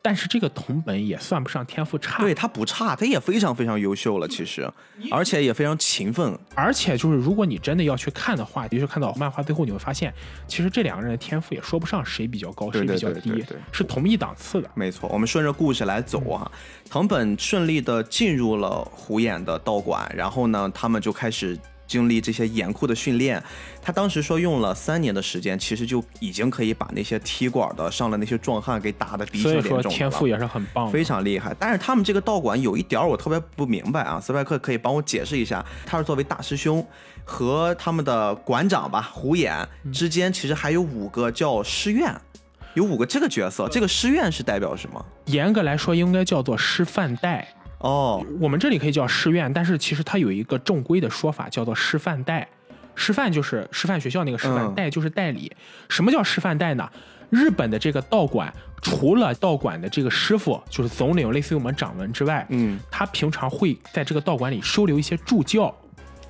但是这个藤本也算不上天赋差。对他不差，他也非常非常优秀了，其实，而且也非常勤奋。而且就是如果你真的要去看的话，的确看到漫画最后你会发现，其实这两个人的天赋也说不上谁比较高，对对谁比较低是同一档次的。没错，我们顺着故事来走啊。藤本顺利的进入了虎眼的道馆，然后呢，他们就开始经历这些严酷的训练。他当时说用了三年的时间，其实就已经可以把那些踢馆的上了那些壮汉给打的鼻青所以说脸肿了天赋也是很棒。非常厉害。但是他们这个道馆有一点我特别不明白啊，斯派克可以帮我解释一下。他是作为大师兄和他们的馆长吧虎眼之间，其实还有五个叫师院，有五个这个角色。这个师院是代表什么？严格来说应该叫做师范代，哦，我们这里可以叫师院，但是其实它有一个正规的说法叫做师范代。师范就是师范学校那个师范，嗯代就是代理。什么叫师范代呢？日本的这个道馆，除了道馆的这个师傅就是总领，类似于我们掌门之外，嗯，他平常会在这个道馆里收留一些助教。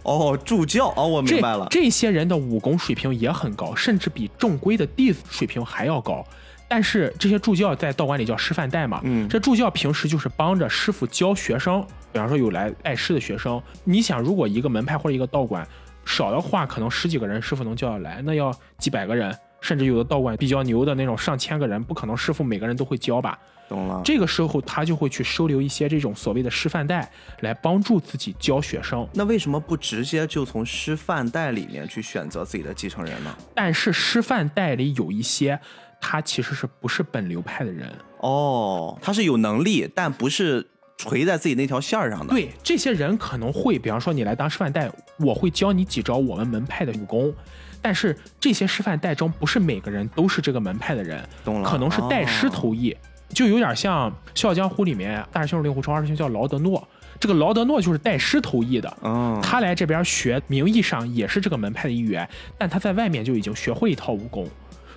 哦，助教哦，我明白了。这些人的武功水平也很高，甚至比正规的弟子水平还要高。但是这些助教在道馆里叫师范代嘛，嗯这助教平时就是帮着师傅教学生，比方说有来拜师的学生，你想如果一个门派或者一个道馆少的话可能十几个人师傅能教得来，那要几百个人，甚至有的道馆比较牛的那种上千个人，不可能师傅每个人都会教吧？懂了。这个时候他就会去收留一些这种所谓的师范带来帮助自己教学生。那为什么不直接就从师范带里面去选择自己的继承人呢？但是师范带里有一些，他其实是不是本流派的人？哦，他是有能力，但不是垂在自己那条线上的。对，这些人可能会，比方说你来当师范带，我会教你几招我们门派的武功。但是这些师范带中不是每个人都是这个门派的人，懂了可能是带师投艺。就有点像《笑傲江湖》里面大师兄令狐冲，二师兄叫劳德诺。这个劳德诺就是带师投艺的，嗯，他来这边学，名义上也是这个门派的一员，但他在外面就已经学会一套武功。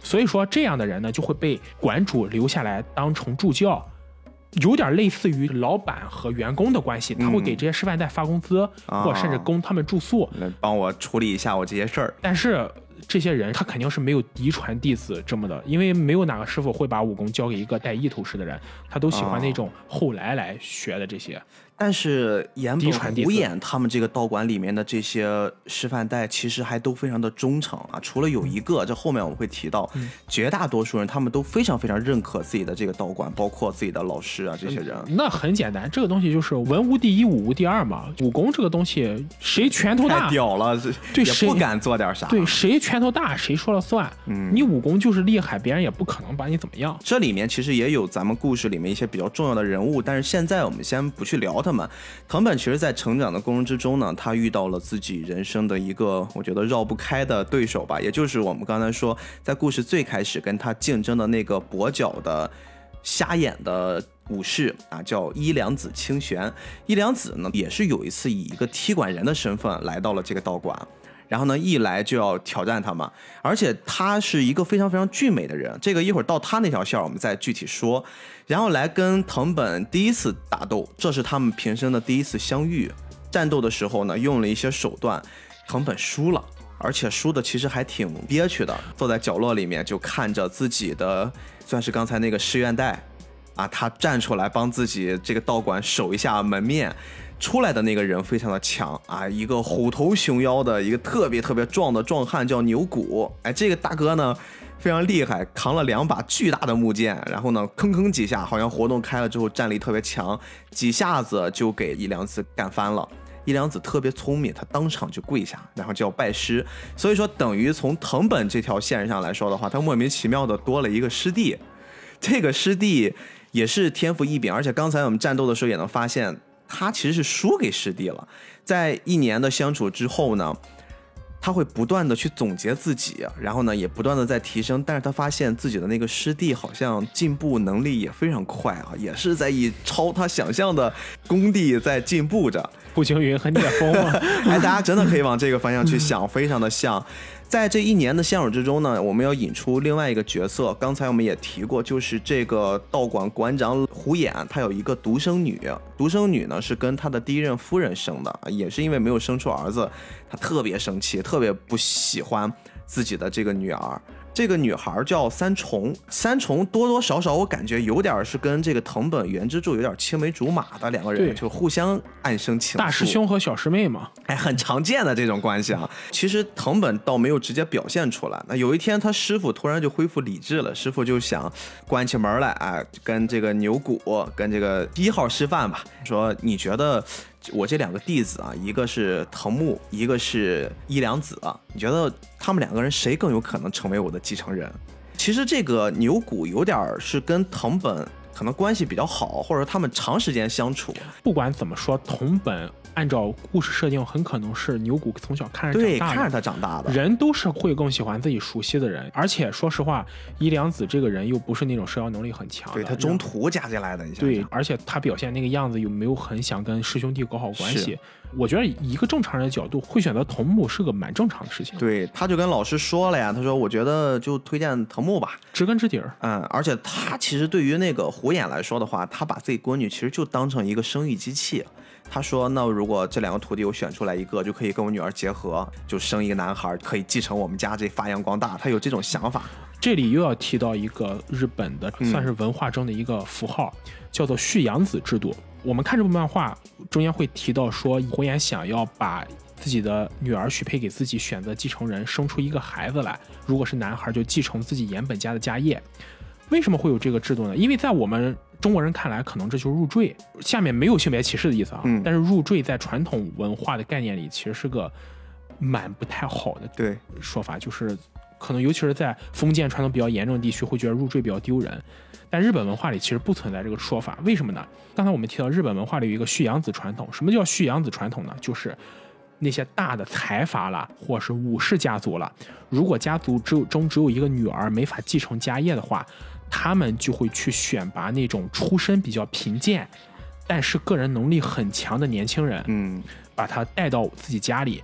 所以说，这样的人呢，就会被馆主留下来当成助教，有点类似于老板和员工的关系。他会给这些师范带发工资，或者甚至供他们住宿，来帮我处理一下我这些事儿。但是。这些人他肯定是没有嫡传弟子这么的，因为没有哪个师傅会把武功交给一个带一头师的人，他都喜欢那种后来来学的这些。但是岩本虎眼他们这个道馆里面的这些师范代，其实还都非常的忠诚啊。除了有一个，这后面我们会提到，绝大多数人他们都非常非常认可自己的这个道馆，包括自己的老师啊这些人。那很简单，这个东西就是文无第一，武无第二嘛。武功这个东西，谁拳头大，太屌了，[laughs] 对，谁不敢做点啥？对，谁拳头大，谁说了算。嗯，你武功就是厉害，别人也不可能把你怎么样。这里面其实也有咱们故事里面一些比较重要的人物，但是现在我们先不去聊特曼。藤本其实，在成长的过程之中呢，他遇到了自己人生的一个我觉得绕不开的对手吧，也就是我们刚才说，在故事最开始跟他竞争的那个跛脚的、瞎眼的武士啊，叫伊良子清玄。伊良子呢，也是有一次以一个踢馆人的身份来到了这个道馆。然后呢，一来就要挑战他嘛，而且他是一个非常非常俊美的人，这个一会儿到他那条线我们再具体说。然后来跟藤本第一次打斗，这是他们平生的第一次相遇。战斗的时候呢，用了一些手段，藤本输了，而且输的其实还挺憋屈的，坐在角落里面就看着自己的，算是刚才那个师院带，啊，他站出来帮自己这个道馆守一下门面。出来的那个人非常的强啊，一个虎头熊腰的一个特别特别壮的壮汉叫牛骨，哎，这个大哥呢非常厉害，扛了两把巨大的木剑，然后呢吭吭几下，好像活动开了之后战力特别强，几下子就给一良子干翻了。一良子特别聪明，他当场就跪下，然后就要拜师。所以说等于从藤本这条线上来说的话，他莫名其妙的多了一个师弟，这个师弟也是天赋异禀，而且刚才我们战斗的时候也能发现。他其实是输给师弟了，在一年的相处之后呢，他会不断的去总结自己，然后呢也不断的在提升，但是他发现自己的那个师弟好像进步能力也非常快啊，也是在以超他想象的功底在进步着。步惊云和聂风，[laughs] 哎，大家真的可以往这个方向去想，非常的像。在这一年的相处之中呢，我们要引出另外一个角色。刚才我们也提过，就是这个道馆馆长胡眼，他有一个独生女。独生女呢是跟他的第一任夫人生的，也是因为没有生出儿子，他特别生气，特别不喜欢自己的这个女儿。这个女孩叫三重，三重多多少少我感觉有点是跟这个藤本原之助有点青梅竹马的两个人，就互相暗生情。大师兄和小师妹嘛，哎，很常见的这种关系啊。其实藤本倒没有直接表现出来。那有一天他师傅突然就恢复理智了，师傅就想关起门来，哎，跟这个牛骨，跟这个一号师范吧，说你觉得。我这两个弟子啊，一个是藤木，一个是伊良子。你觉得他们两个人谁更有可能成为我的继承人？其实这个牛骨有点是跟藤本可能关系比较好，或者他们长时间相处。不管怎么说，藤本。按照故事设定，很可能是牛骨从小看着长大的。看着他长大的人都是会更喜欢自己熟悉的人，而且说实话，伊良子这个人又不是那种社交能力很强。对他中途加进来的，你想对，而且他表现那个样子，又没有很想跟师兄弟搞好关系。我觉得一个正常人的角度会选择藤木是个蛮正常的事情。对，他就跟老师说了呀，他说：“我觉得就推荐藤木吧，知根知底儿。”嗯，而且他其实对于那个虎眼来说的话，他把自己闺女其实就当成一个生育机器。他说：“那如果这两个徒弟我选出来一个，就可以跟我女儿结合，就生一个男孩，可以继承我们家这发扬光大。”他有这种想法。这里又要提到一个日本的，算是文化中的一个符号，叫做续养子制度。我们看这部漫画中间会提到说，火眼想要把自己的女儿许配给自己选择继承人，生出一个孩子来，如果是男孩就继承自己岩本家的家业。为什么会有这个制度呢？因为在我们中国人看来，可能这就是入赘。下面没有性别歧视的意思啊，嗯但是入赘在传统文化的概念里，其实是个蛮不太好的对，说法，就是可能尤其是在封建传统比较严重的地区，会觉得入赘比较丢人。但日本文化里其实不存在这个说法，为什么呢？刚才我们提到日本文化里有一个蓄养子传统，什么叫蓄养子传统呢？就是那些大的财阀啦，或是武士家族啦，如果家族只有中只有一个女儿没法继承家业的话，他们就会去选拔那种出身比较贫贱，但是个人能力很强的年轻人，嗯，把他带到自己家里。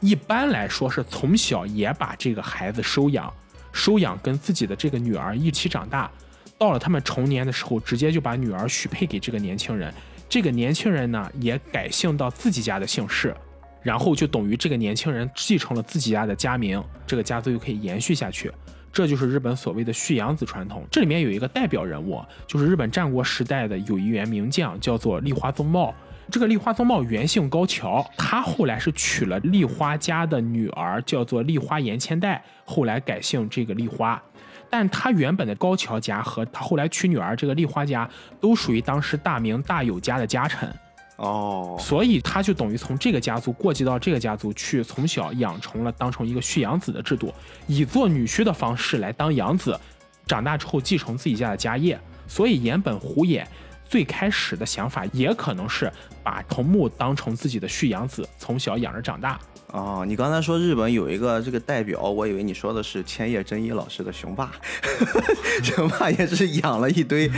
一般来说是从小也把这个孩子收养，收养跟自己的这个女儿一起长大。到了他们成年的时候，直接就把女儿许配给这个年轻人。这个年轻人呢，也改姓到自己家的姓氏，然后就等于这个年轻人继承了自己家的家名，这个家族就可以延续下去。这就是日本所谓的蓄养子传统。这里面有一个代表人物，就是日本战国时代的有一员名将，叫做立花宗茂。这个立花宗茂原姓高桥，他后来是娶了立花家的女儿，叫做立花延千代，后来改姓这个立花。但他原本的高桥家和他后来娶女儿这个立花家，都属于当时大名大友家的家臣。哦，所以他就等于从这个家族过继到这个家族去，从小养成了当成一个续养子的制度，以做女婿的方式来当养子，长大之后继承自己家的家业。所以岩本虎也最开始的想法也可能是把桐木当成自己的续养子，从小养着长大。哦，你刚才说日本有一个这个代表，我以为你说的是千叶真一老师的雄霸，[laughs] 雄霸也是养了一堆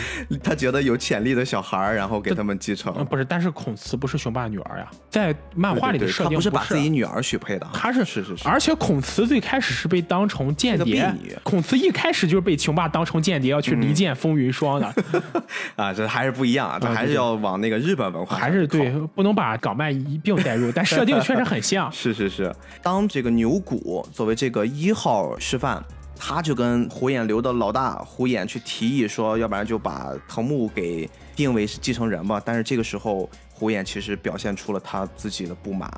他觉得有潜力的小孩儿，然后给他们继承。嗯，不是，但是孔慈不是雄霸女儿呀，在漫画里的设定他不是把自己女儿许配的，他是是是是，而且孔慈最开始是被当成间谍孔慈一开始就是被雄霸当成间谍要去离间风云霜的，[laughs] 啊，这还是不一样啊，这还是要往那个日本文化还是对。，不能把港漫一并带入，但设定确实很像。[laughs] 是是是，当这个牛谷作为这个一号示范，他就跟虎眼流的老大虎眼去提议说，要不然就把藤木给定为是继承人吧。但是这个时候，虎眼其实表现出了他自己的不满。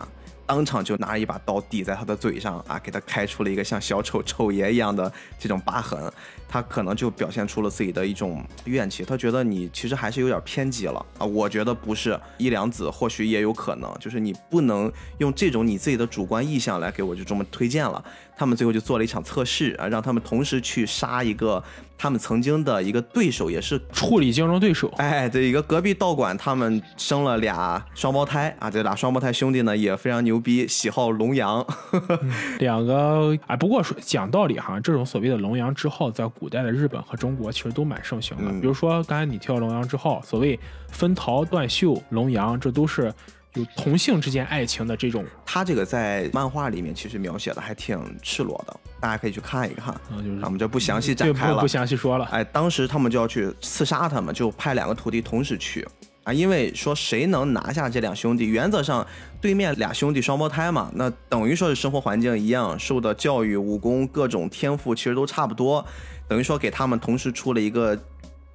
当场就拿一把刀抵在他的嘴上啊，给他开出了一个像小丑丑爷一样的这种疤痕，他可能就表现出了自己的一种怨气，他觉得你其实还是有点偏激了啊，我觉得不是一良子，或许也有可能，就是你不能用这种你自己的主观意向来给我就这么推荐了。他们最后就做了一场测试啊，让他们同时去杀一个他们曾经的一个对手，也是处理竞争对手，[laughs] 哎，对一个隔壁道馆，他们生了俩双胞胎啊，这俩双胞胎兄弟呢也非常牛逼，喜好龙阳。[laughs] 两个哎，不过说讲道理哈，这种所谓的龙阳之后，在古代的日本和中国其实都蛮盛行的。嗯比如说刚才你提到龙阳之后，所谓分桃、断袖、龙阳，这都是有同性之间爱情的这种，他这个在漫画里面其实描写的还挺赤裸的，大家可以去看一看。嗯，就是那我们就不详细展开了不。详细说了。哎，当时他们就要去刺杀他们，就派两个徒弟同时去啊，因为说谁能拿下这两兄弟，原则上对面俩兄弟双胞胎嘛，那等于说是生活环境一样，受的教育、武功各种天赋其实都差不多，等于说给他们同时出了一个。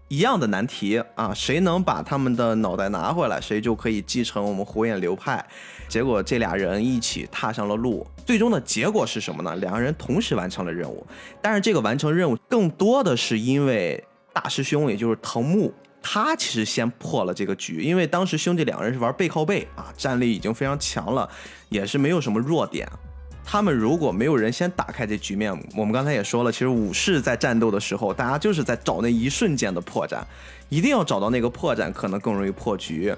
一样的难题啊，谁能把他们的脑袋拿回来，谁就可以继承我们火眼流派。结果这俩人一起踏上了路，最终的结果是什么呢？两个人同时完成了任务，但是这个完成任务更多的是因为大师兄，也就是藤木，他其实先破了这个局，因为当时兄弟两个人是玩背靠背啊，战力已经非常强了，也是没有什么弱点。他们如果没有人先打开这局面，我们刚才也说了，其实武士在战斗的时候，大家就是在找那一瞬间的破绽，一定要找到那个破绽，可能更容易破局。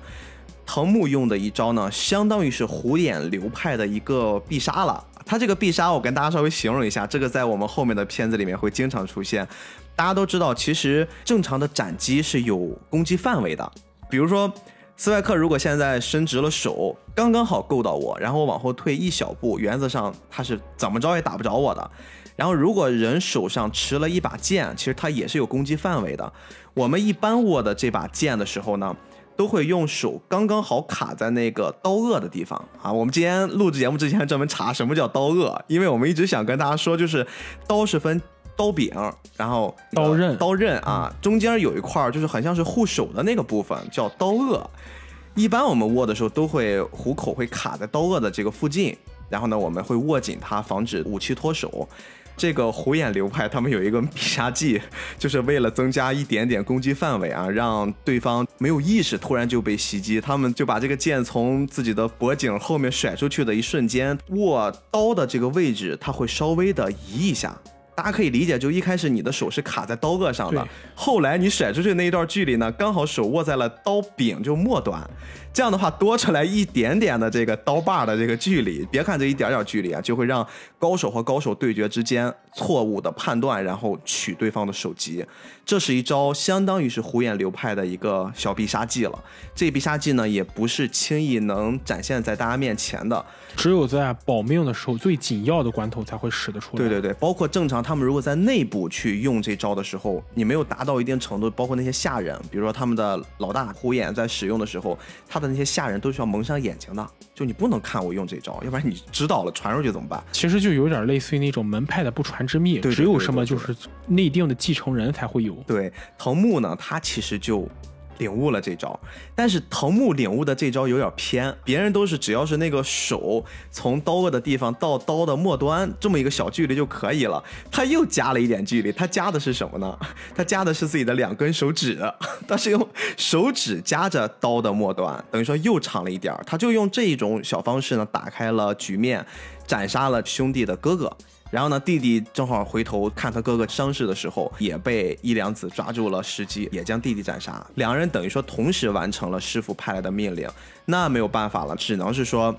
藤木用的一招呢，相当于是虎眼流派的一个必杀了。他这个必杀，我跟大家稍微形容一下，这个在我们后面的片子里面会经常出现。大家都知道，其实正常的斩击是有攻击范围的，比如说。斯派克如果现在伸直了手，刚刚好够到我，然后往后退一小步，原则上他是怎么着也打不着我的。然后如果人手上持了一把剑，其实他也是有攻击范围的。我们一般握的这把剑的时候呢，都会用手刚刚好卡在那个刀颚的地方啊。我们今天录制节目之前还专门查什么叫刀颚，因为我们一直想跟大家说，就是刀是分。刀柄，然后刀刃刀刃啊，中间有一块儿就是很像是护手的那个部分，叫刀颚。一般我们握的时候都会虎口会卡在刀颚的这个附近，然后呢我们会握紧它，防止武器脱手。这个虎眼流派他们有一个必杀技，就是为了增加一点点攻击范围啊，让对方没有意识，突然就被袭击，他们就把这个剑从自己的脖颈后面甩出去的一瞬间，握刀的这个位置，它会稍微的移一下。大家可以理解，就一开始你的手是卡在刀颚上的，后来你甩出去那一段距离呢，刚好手握在了刀柄就末端，这样的话多出来一点点的这个刀把的这个距离，别看这一点点距离啊，就会让高手和高手对决之间错误的判断，然后取对方的首级。这是一招相当于是虎眼流派的一个小必杀技了。这必杀技呢，也不是轻易能展现在大家面前的，只有在保命的时候、最紧要的关头才会使得出来。对对对，包括正常他们如果在内部去用这招的时候，你没有达到一定程度，包括那些下人，比如说他们的老大虎眼在使用的时候，他的那些下人都需要蒙上眼睛的，就你不能看我用这招，要不然你知道了传出去怎么办？其实就有点类似于那种门派的不传之秘，只有什么就是内定的继承人才会有。对，藤木呢，他其实就领悟了这招，但是藤木领悟的这招有点偏，别人都是只要是那个手从刀颚的地方到刀的末端这么一个小距离就可以了，他又加了一点距离，他加的是什么呢？[laughs] 他加的是自己的两根手指，他是用手指夹着刀的末端，等于说又长了一点他就用这一种小方式呢，打开了局面，斩杀了兄弟的哥哥。然后呢，弟弟正好回头看他哥哥伤势的时候，也被伊良子抓住了时机，也将弟弟斩杀。两人等于说同时完成了师傅派来的命令。那没有办法了，只能是说，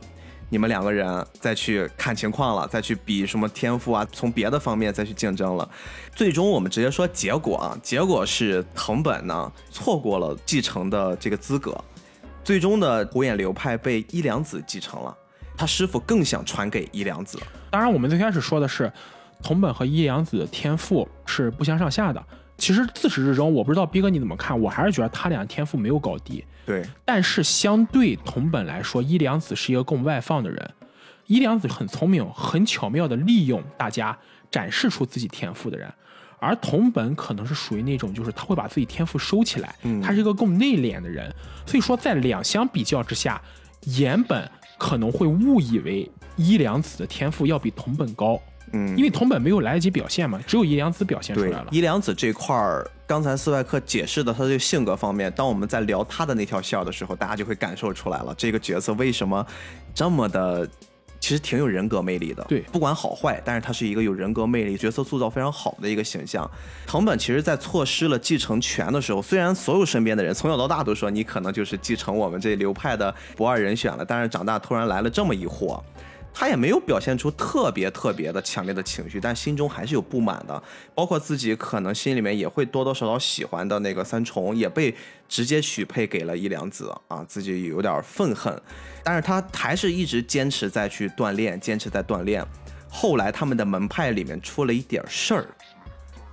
你们两个人再去看情况了，再去比什么天赋啊，从别的方面再去竞争了。最终我们直接说结果啊，结果是藤本呢错过了继承的这个资格，最终的虎眼流派被伊良子继承了。他师傅更想传给伊良子。当然，我们最开始说的是，桐本和伊良子的天赋是不相上下的。其实自始至终，我不知道逼哥你怎么看，我还是觉得他俩天赋没有高低。对。但是相对桐本来说，伊良子是一个更外放的人。伊良子很聪明，很巧妙的利用大家展示出自己天赋的人，而桐本可能是属于那种就是他会把自己天赋收起来，他是一个更内敛的人。所以说，在两相比较之下，岩本。可能会误以为伊良子的天赋要比桐本高，嗯，因为桐本没有来得及表现嘛，只有伊良子表现出来了。伊良子这块儿，刚才斯外克解释的他个性格方面，当我们在聊他的那条线的时候，大家就会感受出来了，这个角色为什么这么的。其实挺有人格魅力的，对，不管好坏，但是他是一个有人格魅力、角色塑造非常好的一个形象。藤本其实，在错失了继承权的时候，虽然所有身边的人从小到大都说你可能就是继承我们这流派的不二人选了，但是长大突然来了这么一货。他也没有表现出特别特别的强烈的情绪，但心中还是有不满的，包括自己可能心里面也会多多少少喜欢的那个三重也被直接许配给了伊良子啊，自己有点愤恨，但是他还是一直坚持在去锻炼，坚持在锻炼。后来他们的门派里面出了一点事儿，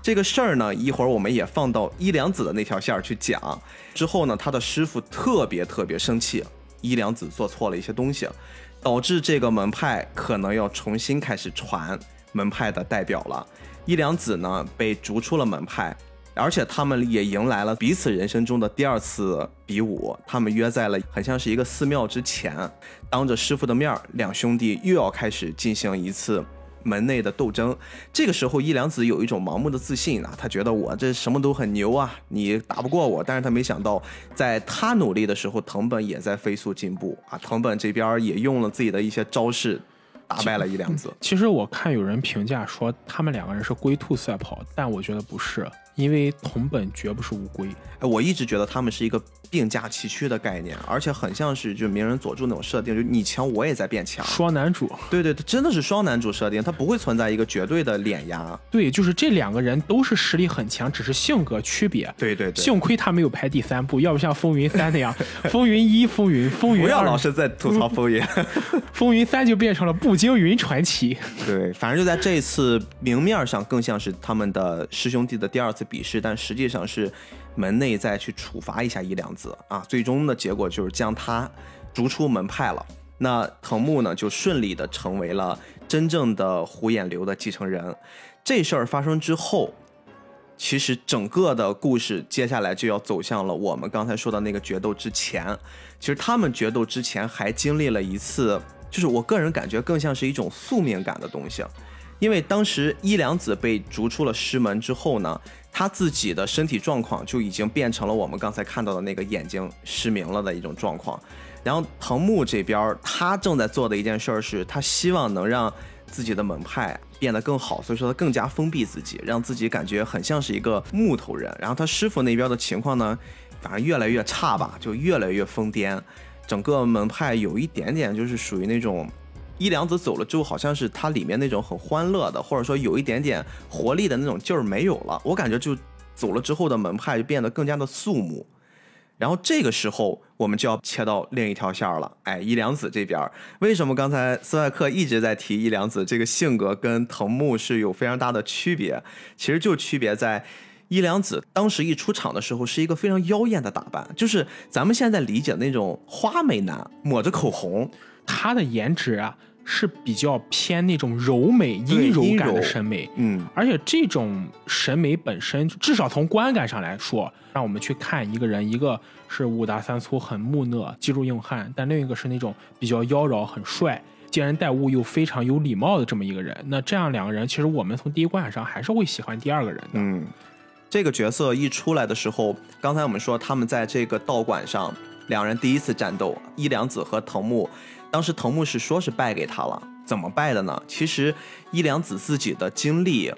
这个事儿呢，一会儿我们也放到伊良子的那条线去讲。之后呢，他的师傅特别特别生气，伊良子做错了一些东西。导致这个门派可能要重新开始传门派的代表了。伊良子呢被逐出了门派，而且他们也迎来了彼此人生中的第二次比武。他们约在了很像是一个寺庙之前，当着师傅的面，两兄弟又要开始进行一次。门内的斗争，这个时候伊良子有一种盲目的自信啊，他觉得我这什么都很牛啊，你打不过我。但是他没想到，在他努力的时候，藤本也在飞速进步啊。藤本这边也用了自己的一些招式，打败了伊良子。其实我看有人评价说他们两个人是龟兔赛跑，但我觉得不是。因为同本绝不是乌龟，哎，我一直觉得他们是一个并驾齐驱的概念，而且很像是就鸣人佐助那种设定，就你强我也在变强，双男主，对对，他真的是双男主设定，他不会存在一个绝对的碾压，对，就是这两个人都是实力很强，只是性格区别，对对对，幸亏他没有拍第三部，要不像风云三那样，风云一、风云、风云不要老是在吐槽风云，[laughs] 风云三就变成了步惊云传奇，[laughs] 对，反正就在这一次明面上更像是他们的师兄弟的第二次比试，但。实际上是门内再去处罚一下伊良子啊，最终的结果就是将他逐出门派了。那藤木呢，就顺利的成为了真正的虎眼流的继承人。这事儿发生之后，其实整个的故事接下来就要走向了我们刚才说的那个决斗之前。其实他们决斗之前还经历了一次，就是我个人感觉更像是一种宿命感的东西。因为当时伊良子被逐出了师门之后呢，他自己的身体状况就已经变成了我们刚才看到的那个眼睛失明了的一种状况。然后藤木这边，他正在做的一件事儿是，他希望能让自己的门派变得更好，所以说他更加封闭自己，让自己感觉很像是一个木头人。然后他师傅那边的情况呢，反正越来越差吧，就越来越疯癫，整个门派有一点点就是属于那种。一良子走了之后，好像是他里面那种很欢乐的，或者说有一点点活力的那种劲儿没有了。我感觉就走了之后的门派就变得更加的肃穆。然后这个时候我们就要切到另一条线了。哎，一良子这边，为什么刚才斯外克一直在提一良子这个性格跟藤木是有非常大的区别？其实就区别在一良子当时一出场的时候是一个非常妖艳的打扮，就是咱们现在理解那种花美男，抹着口红。她的颜值啊是比较偏那种柔美、阴柔感的审美，嗯，而且这种审美本身，至少从观感上来说，让我们去看一个人，一个是五大三粗、很木讷、肌肉硬汉，但另一个是那种比较妖娆、很帅、接人待物又非常有礼貌的这么一个人。那这样两个人，其实我们从第一观感上还是会喜欢第二个人的。嗯，这个角色一出来的时候，刚才我们说他们在这个道馆上，两人第一次战斗，伊良子和藤木。当时藤木是说是败给他了，怎么败的呢？其实伊良子自己的经历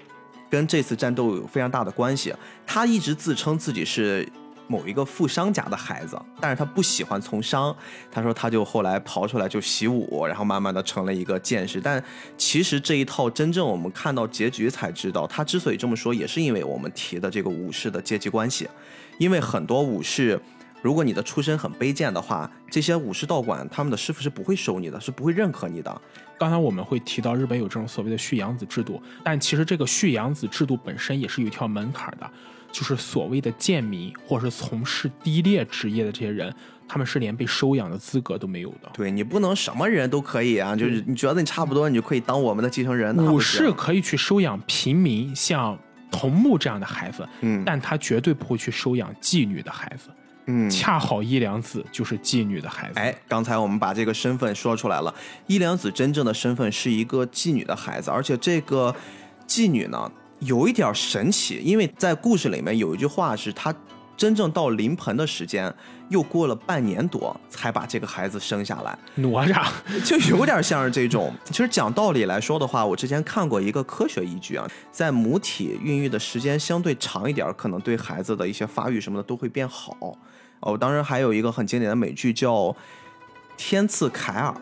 跟这次战斗有非常大的关系。他一直自称自己是某一个富商家的孩子，但是他不喜欢从商。他说他就后来逃出来就习武，然后慢慢的成了一个剑士。但其实这一套真正我们看到结局才知道，他之所以这么说，也是因为我们提的这个武士的阶级关系，因为很多武士。如果你的出身很卑贱的话，这些武士道馆他们的师傅是不会收你的，是不会认可你的。刚才我们会提到日本有这种所谓的续养子制度，但其实这个续养子制度本身也是有一条门槛的，就是所谓的贱民或者是从事低劣职业的这些人，他们是连被收养的资格都没有的。对你不能什么人都可以啊，就是你觉得你差不多，你就可以当我们的继承人。武士可以去收养平民，像桐木这样的孩子，嗯，但他绝对不会去收养妓女的孩子。嗯，恰好伊良子就是妓女的孩子。哎，刚才我们把这个身份说出来了，伊良子真正的身份是一个妓女的孩子，而且这个妓女呢有一点神奇，因为在故事里面有一句话是她真正到临盆的时间又过了半年多才把这个孩子生下来。哪吒就有点像是这种。其实讲道理来说的话，我之前看过一个科学依据啊，在母体孕育的时间相对长一点，可能对孩子的一些发育什么的都会变好。哦，当然还有一个很经典的美剧叫《天赐凯尔》，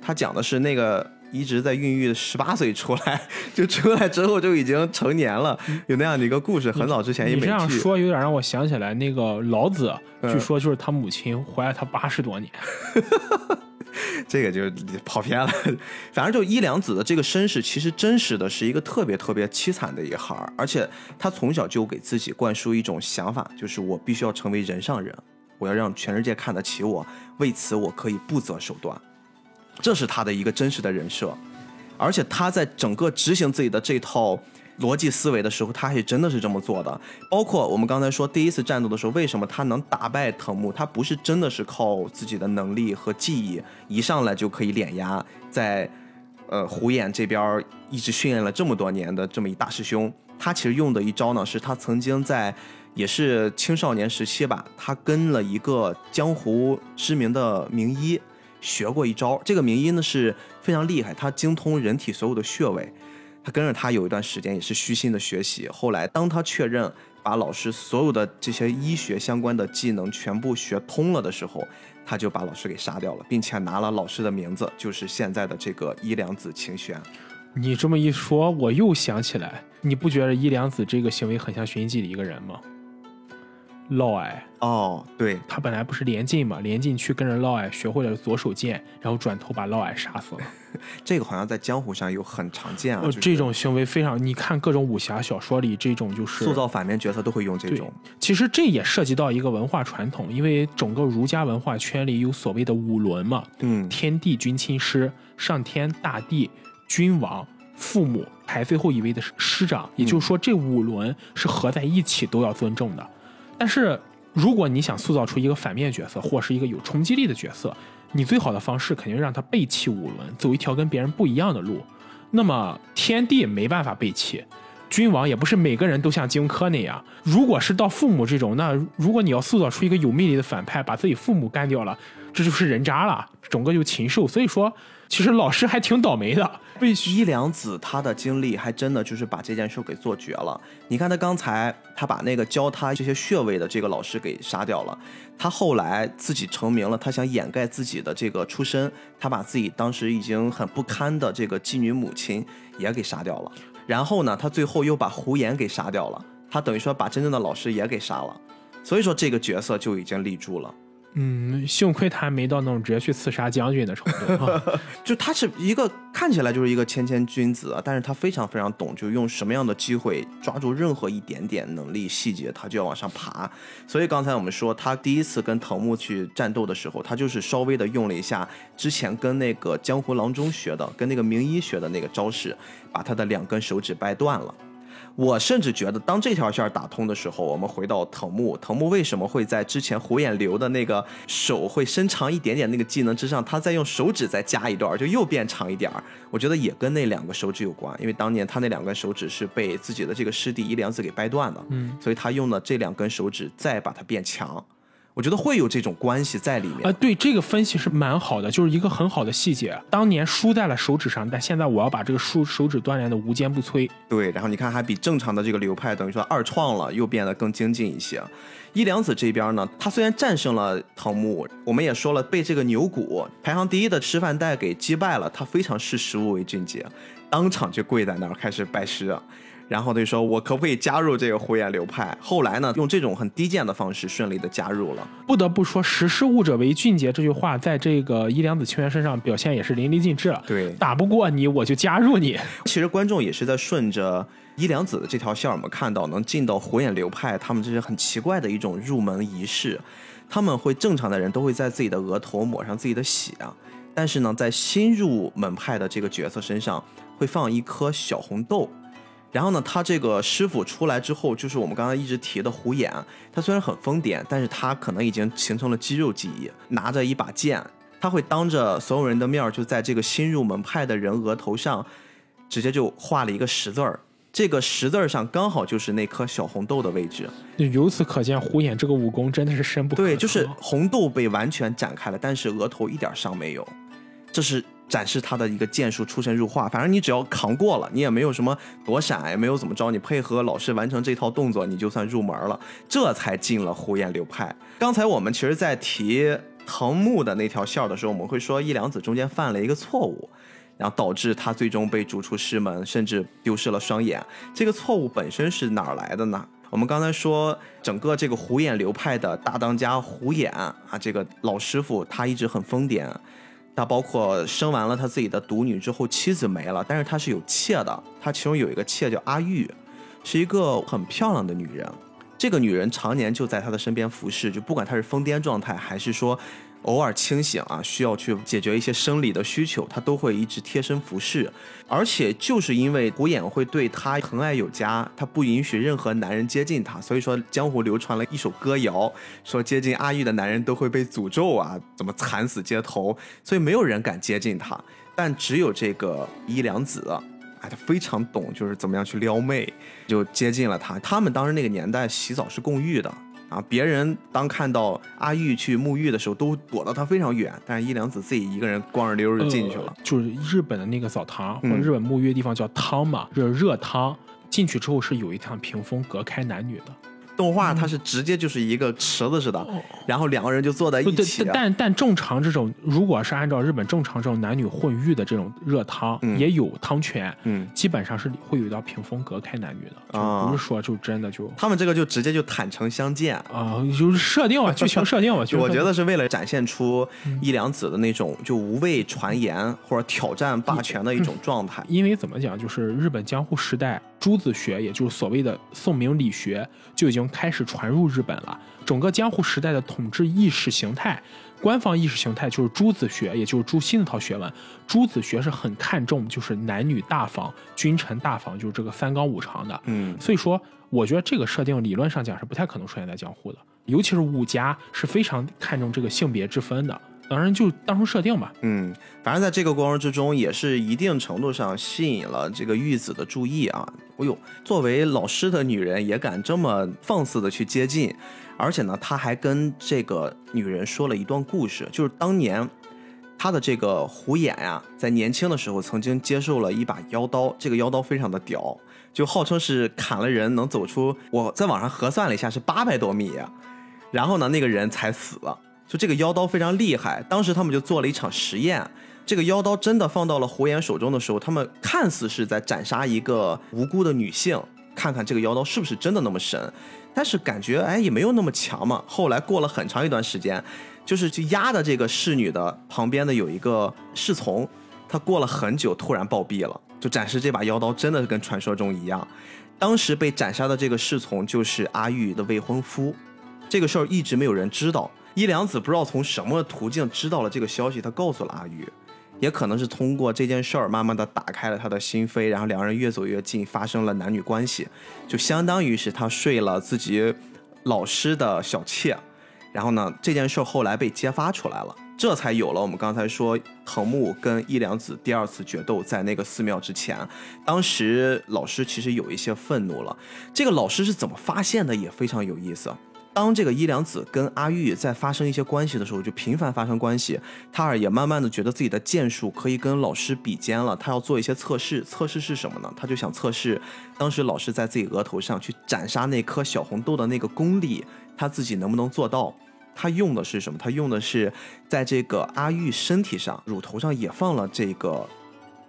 它讲的是那个一直在孕育十八岁出来，就出来之后就已经成年了，有那样的一个故事。很早之前一美剧。你这样说有点让我想起来那个老子，据说就是他母亲怀了他八十多年。[laughs] 这个就跑偏了。反正就伊良子的这个身世，其实真实的是一个特别特别凄惨的一孩儿，而且他从小就给自己灌输一种想法，就是我必须要成为人上人。我要让全世界看得起我，为此我可以不择手段，这是他的一个真实的人设，而且他在整个执行自己的这套逻辑思维的时候，他也真的是这么做的。包括我们刚才说第一次战斗的时候，为什么他能打败藤木？他不是真的是靠自己的能力和技艺，一上来就可以碾压在呃虎眼这边一直训练了这么多年的这么一大师兄。他其实用的一招呢，是他曾经在。也是青少年时期吧，他跟了一个江湖知名的名医学过一招。这个名医呢是非常厉害，他精通人体所有的穴位。他跟着他有一段时间也是虚心的学习。后来当他确认把老师所有的这些医学相关的技能全部学通了的时候，他就把老师给杀掉了，并且拿了老师的名字，就是现在的这个伊良子晴玄。你这么一说，我又想起来，你不觉得伊良子这个行为很像《寻秦记》里一个人吗？嫪毐哦，对他本来不是连晋嘛，连晋去跟着嫪毐学会了左手剑，然后转头把嫪毐杀死了。[laughs] 这个好像在江湖上有很常见啊，这种行为非常，你看各种武侠小说里，这种就是塑造反面角色都会用这种。其实这也涉及到一个文化传统，因为整个儒家文化圈里有所谓的五伦嘛，嗯，天地君亲师，上天大地君王。父母排最后一位的是师长，也就是说这五轮是合在一起都要尊重的。但是如果你想塑造出一个反面角色或是一个有冲击力的角色，你最好的方式肯定让他背弃五轮，走一条跟别人不一样的路。那么天帝没办法背弃。君王也不是每个人都像荆轲那样，如果是到父母这种，那如果你要塑造出一个有魅力的反派，把自己父母干掉了，这就是人渣了，整个就禽兽。所以说，其实老师还挺倒霉的。伊良子他的经历还真的就是把这件事给做绝了。你看他刚才他把那个教他这些穴位的这个老师给杀掉了，他后来自己成名了，他想掩盖自己的这个出身，他把自己当时已经很不堪的这个妓女母亲也给杀掉了。然后呢，他最后又把胡言给杀掉了，他等于说把真正的老师也给杀了，所以说这个角色就已经立住了。嗯，幸亏他没到那种直接去刺杀将军的程度。[laughs] 就他是一个看起来就是一个谦谦君子，但是他非常非常懂，就用什么样的机会抓住任何一点点能力细节，他就要往上爬。所以刚才我们说，他第一次跟藤木去战斗的时候，他就是稍微的用了一下之前跟那个江湖郎中学的，跟那个名医学的那个招式，把他的两根手指掰断了。我甚至觉得，当这条线打通的时候，我们回到藤木，藤木为什么会在之前虎眼流的那个手会伸长一点点那个技能之上，他再用手指再加一段，就又变长一点儿？我觉得也跟那两个手指有关，因为当年他那两根手指是被自己的这个师弟伊良子给掰断的，嗯，所以他用了这两根手指再把它变强。我觉得会有这种关系在里面啊，对这个分析是蛮好的，就是一个很好的细节。当年输在了手指上，但现在我要把这个输手指锻炼的无坚不摧。对，然后你看还比正常的这个流派等于说二创了，又变得更精进一些。伊良子这边呢，他虽然战胜了藤木，我们也说了被这个牛骨排行第一的吃饭带给击败了，他非常视食物为俊杰，当场就跪在那儿开始拜师。然后他就说：“我可不可以加入这个胡眼流派？”后来呢，用这种很低贱的方式顺利的加入了。不得不说，“识时务者为俊杰”这句话，在这个伊良子清源身上表现也是淋漓尽致。对，打不过你，我就加入你。[laughs] 其实观众也是在顺着伊良子的这条线，我们看到能进到火眼流派，他们这是很奇怪的一种入门仪式。他们会正常的人都会在自己的额头抹上自己的血，但是呢，在新入门派的这个角色身上会放一颗小红豆。然后呢，他这个师傅出来之后，就是我们刚才一直提的虎眼。他虽然很疯癫，但是他可能已经形成了肌肉记忆。拿着一把剑，他会当着所有人的面，就在这个新入门派的人额头上，直接就画了一个十字儿。这个十字儿上刚好就是那颗小红豆的位置。由此可见，虎眼这个武功真的是深不可测。对，就是红豆被完全展开了，但是额头一点伤没有。这是。展示他的一个剑术出神入化，反正你只要扛过了，你也没有什么躲闪，也没有怎么着，你配合老师完成这套动作，你就算入门了，这才进了虎眼流派。刚才我们其实，在提藤木的那条线的时候，我们会说一良子中间犯了一个错误，然后导致他最终被逐出师门，甚至丢失了双眼。这个错误本身是哪儿来的呢？我们刚才说，整个这个虎眼流派的大当家虎眼啊，这个老师傅他一直很疯癫。他包括生完了他自己的独女之后，妻子没了，但是他是有妾的。他其中有一个妾叫阿玉，是一个很漂亮的女人。这个女人常年就在他的身边服侍，就不管他是疯癫状态，还是说。偶尔清醒啊，需要去解决一些生理的需求，他都会一直贴身服侍。而且就是因为古眼会对他疼爱有加，他不允许任何男人接近他，所以说江湖流传了一首歌谣，说接近阿玉的男人都会被诅咒啊，怎么惨死街头，所以没有人敢接近他。但只有这个伊良子，哎，他非常懂，就是怎么样去撩妹，就接近了他。他们当时那个年代洗澡是共浴的。啊！别人当看到阿玉去沐浴的时候，都躲到他非常远，但是伊良子自己一个人光着溜就进去了。就是日本的那个澡堂或者日本沐浴的地方叫汤嘛，热热汤，进去之后是有一趟屏风隔开男女的。动画它是直接就是一个池子似的，然后两个人就坐在一起。但但正常这种，如果是按照日本正常这种男女混浴的这种热汤，也有汤泉，嗯，基本上是会有一道屏风隔开男女的，就不是说就真的就他们这个就直接就坦诚相见啊，就是设定啊，剧情 [laughs] 设定啊，我觉得是为了展现出一良子的那种就无畏传言或者挑战霸权的一种状态。因为怎么讲，就是日本江户时代。朱子学，也就是所谓的宋明理学，就已经开始传入日本了。整个江户时代的统治意识形态，官方意识形态就是朱子学，也就是朱熹那套学问。朱子学是很看重就是男女大防、君臣大防，就是这个三纲五常的。嗯，所以说，我觉得这个设定理论上讲是不太可能出现在江户的，尤其是武家是非常看重这个性别之分的。当然，就当初设定吧。嗯，反正在这个过程之中，也是一定程度上吸引了这个玉子的注意啊。哎呦，作为老师的女人也敢这么放肆的去接近，而且呢，他还跟这个女人说了一段故事，就是当年他的这个虎眼呀，在年轻的时候曾经接受了一把妖刀，这个妖刀非常的屌，就号称是砍了人能走出，我在网上核算了一下是八百多米，然后呢，那个人才死了。就这个妖刀非常厉害，当时他们就做了一场实验。这个妖刀真的放到了胡言手中的时候，他们看似是在斩杀一个无辜的女性，看看这个妖刀是不是真的那么神。但是感觉哎也没有那么强嘛。后来过了很长一段时间，就是去压的这个侍女的旁边的有一个侍从，他过了很久突然暴毙了，就展示这把妖刀真的是跟传说中一样。当时被斩杀的这个侍从就是阿玉的未婚夫，这个事儿一直没有人知道。伊良子不知道从什么途径知道了这个消息，他告诉了阿玉，也可能是通过这件事儿慢慢的打开了他的心扉，然后两人越走越近，发生了男女关系，就相当于是他睡了自己老师的小妾，然后呢，这件事儿后来被揭发出来了，这才有了我们刚才说藤木跟伊良子第二次决斗在那个寺庙之前，当时老师其实有一些愤怒了，这个老师是怎么发现的也非常有意思。当这个伊良子跟阿玉在发生一些关系的时候，就频繁发生关系，他尔也慢慢的觉得自己的剑术可以跟老师比肩了。他要做一些测试，测试是什么呢？他就想测试当时老师在自己额头上去斩杀那颗小红豆的那个功力，他自己能不能做到？他用的是什么？他用的是在这个阿玉身体上乳头上也放了这个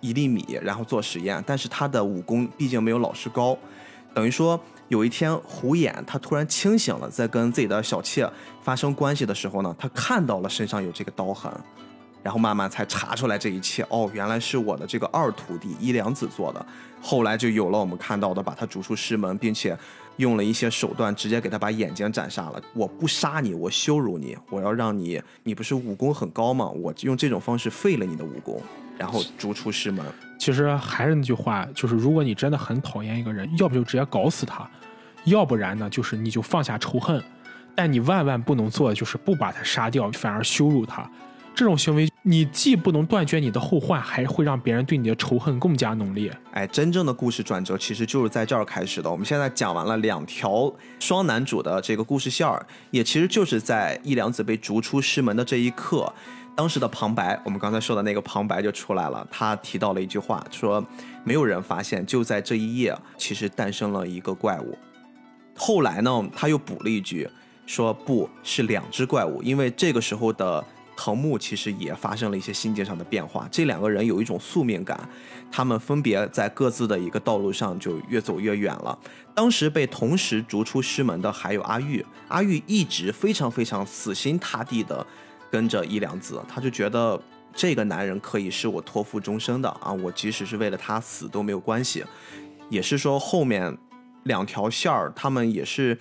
一粒米，然后做实验。但是他的武功毕竟没有老师高，等于说。有一天，虎眼他突然清醒了，在跟自己的小妾发生关系的时候呢，他看到了身上有这个刀痕，然后慢慢才查出来这一切。哦，原来是我的这个二徒弟伊良子做的。后来就有了我们看到的，把他逐出师门，并且用了一些手段，直接给他把眼睛斩杀了。我不杀你，我羞辱你，我要让你，你不是武功很高吗？我用这种方式废了你的武功，然后逐出师门。其实还是那句话，就是如果你真的很讨厌一个人，要不就直接搞死他，要不然呢，就是你就放下仇恨。但你万万不能做的就是不把他杀掉，反而羞辱他。这种行为，你既不能断绝你的后患，还会让别人对你的仇恨更加浓烈。哎，真正的故事转折其实就是在这儿开始的。我们现在讲完了两条双男主的这个故事线儿，也其实就是在一良子被逐出师门的这一刻。当时的旁白，我们刚才说的那个旁白就出来了。他提到了一句话，说没有人发现，就在这一夜，其实诞生了一个怪物。后来呢，他又补了一句，说不是两只怪物，因为这个时候的藤木其实也发生了一些心境上的变化。这两个人有一种宿命感，他们分别在各自的一个道路上就越走越远了。当时被同时逐出师门的还有阿玉，阿玉一直非常非常死心塌地的。跟着伊良子，他就觉得这个男人可以是我托付终生的啊！我即使是为了他死都没有关系。也是说后面两条线儿，他们也是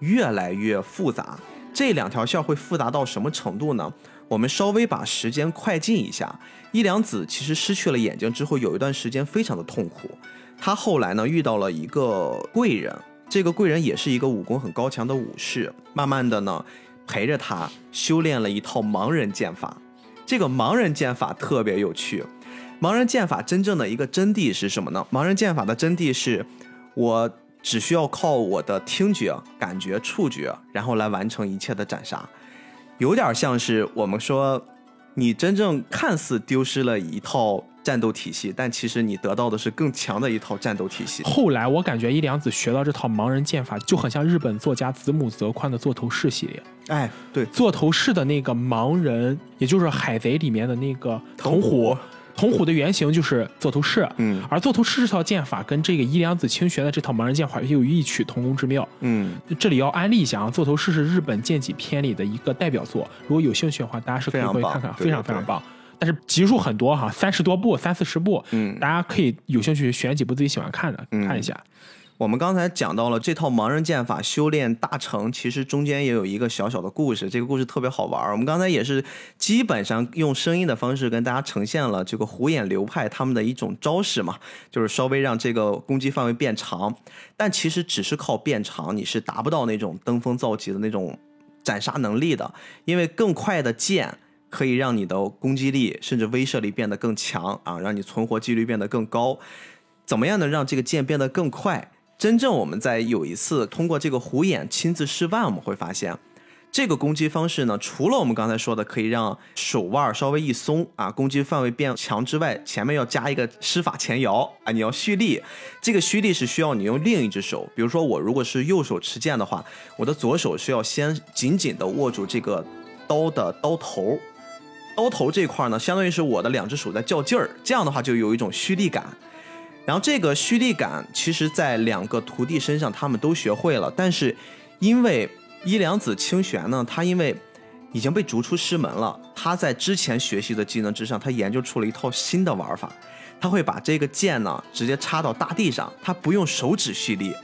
越来越复杂。这两条线会复杂到什么程度呢？我们稍微把时间快进一下。伊良子其实失去了眼睛之后，有一段时间非常的痛苦。他后来呢遇到了一个贵人，这个贵人也是一个武功很高强的武士。慢慢的呢。陪着他修炼了一套盲人剑法，这个盲人剑法特别有趣。盲人剑法真正的一个真谛是什么呢？盲人剑法的真谛是，我只需要靠我的听觉、感觉、触觉，然后来完成一切的斩杀，有点像是我们说，你真正看似丢失了一套。战斗体系，但其实你得到的是更强的一套战斗体系。后来我感觉一良子学到这套盲人剑法，就很像日本作家子母泽宽的座头市系列。哎，对，座头市的那个盲人，也就是海贼里面的那个藤虎，藤虎的原型就是座头市。嗯，而座头市这套剑法跟这个伊良子清学的这套盲人剑法又有异曲同工之妙。嗯，这里要安利一下啊，座头市是日本剑戟片里的一个代表作，如果有兴趣的话，大家是可以回去看看，非常非常棒。但是集数很多哈，三十多部，三四十部，嗯，大家可以有兴趣选几部自己喜欢看的看一下。我们刚才讲到了这套盲人剑法修炼大成，其实中间也有一个小小的故事，这个故事特别好玩。我们刚才也是基本上用声音的方式跟大家呈现了这个虎眼流派他们的一种招式嘛，就是稍微让这个攻击范围变长，但其实只是靠变长，你是达不到那种登峰造极的那种斩杀能力的，因为更快的剑可以让你的攻击力甚至威慑力变得更强啊，让你存活几率变得更高。怎么样能让这个剑变得更快？真正我们在有一次通过这个虎眼亲自示范，我们会发现，这个攻击方式呢，除了我们刚才说的可以让手腕稍微一松啊，攻击范围变强之外，前面要加一个施法前摇啊，你要蓄力。这个蓄力是需要你用另一只手，比如说我如果是右手持剑的话，我的左手是要先紧紧的握住这个刀的刀头，刀头这块呢，相当于是我的两只手在较劲儿，这样的话就有一种蓄力感。然后这个蓄力感，其实在两个徒弟身上他们都学会了，但是因为伊良子清玄呢，他因为已经被逐出师门了，他在之前学习的技能之上，他研究出了一套新的玩法，他会把这个剑呢直接插到大地上，他不用手指蓄力，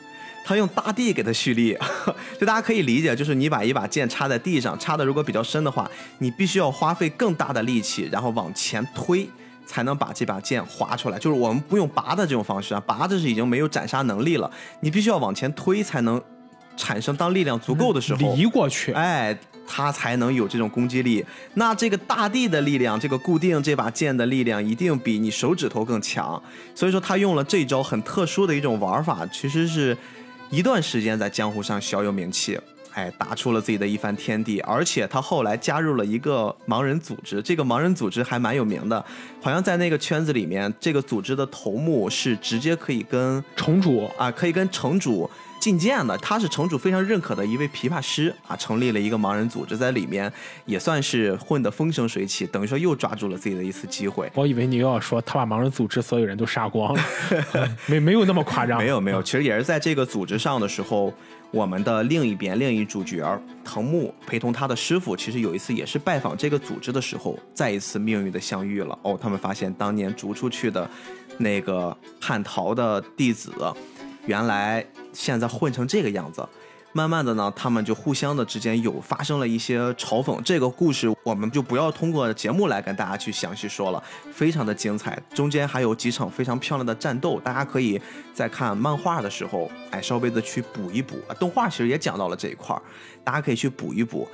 他用大地给他蓄力，[laughs] 就大家可以理解，就是你把一把剑插在地上，插的如果比较深的话，你必须要花费更大的力气，然后往前推。才能把这把剑划出来，就是我们不用拔的这种方式啊，拔的是已经没有斩杀能力了，你必须要往前推才能产生，当力量足够的时候，离过去，哎，它才能有这种攻击力。那这个大地的力量，这个固定这把剑的力量，一定比你手指头更强。所以说，他用了这招很特殊的一种玩法，其实是一段时间在江湖上小有名气。哎，打出了自己的一番天地，而且他后来加入了一个盲人组织，这个盲人组织还蛮有名的，好像在那个圈子里面，这个组织的头目是直接可以跟城主啊，可以跟城主觐见的，他是城主非常认可的一位琵琶师啊，成立了一个盲人组织，在里面也算是混得风生水起，等于说又抓住了自己的一次机会。我以为你又要说他把盲人组织所有人都杀光了，[laughs] 没没有那么夸张，[laughs] 没有没有，其实也是在这个组织上的时候。我们的另一边，另一主角藤木陪同他的师傅，其实有一次也是拜访这个组织的时候，再一次命运的相遇了。哦，他们发现当年逐出去的那个叛逃的弟子，原来现在混成这个样子。慢慢的呢，他们就互相的之间有发生了一些嘲讽。这个故事我们就不要通过节目来跟大家去详细说了，非常的精彩。中间还有几场非常漂亮的战斗，大家可以在看漫画的时候，哎，稍微的去补一补。动画其实也讲到了这一块儿，大家可以去补一补。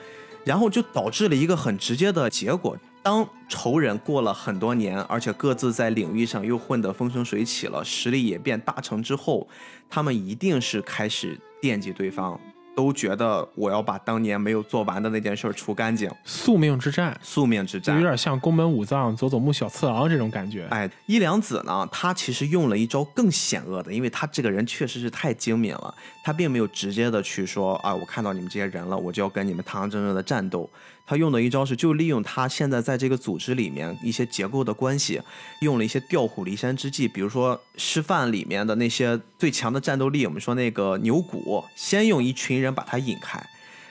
然后就导致了一个很直接的结果：当仇人过了很多年，而且各自在领域上又混得风生水起了，实力也变大成之后，他们一定是开始惦记对方。都觉得我要把当年没有做完的那件事除干净，宿命之战，宿命之战，有点像宫本武藏佐佐木小次郎这种感觉。哎，伊良子呢，他其实用了一招更险恶的，因为他这个人确实是太精明了，他并没有直接的去说啊，我看到你们这些人了，我就要跟你们堂堂正正的战斗。他用的一招是，就利用他现在在这个组织里面一些结构的关系，用了一些调虎离山之计。比如说，师范里面的那些最强的战斗力，我们说那个牛骨，先用一群人把他引开，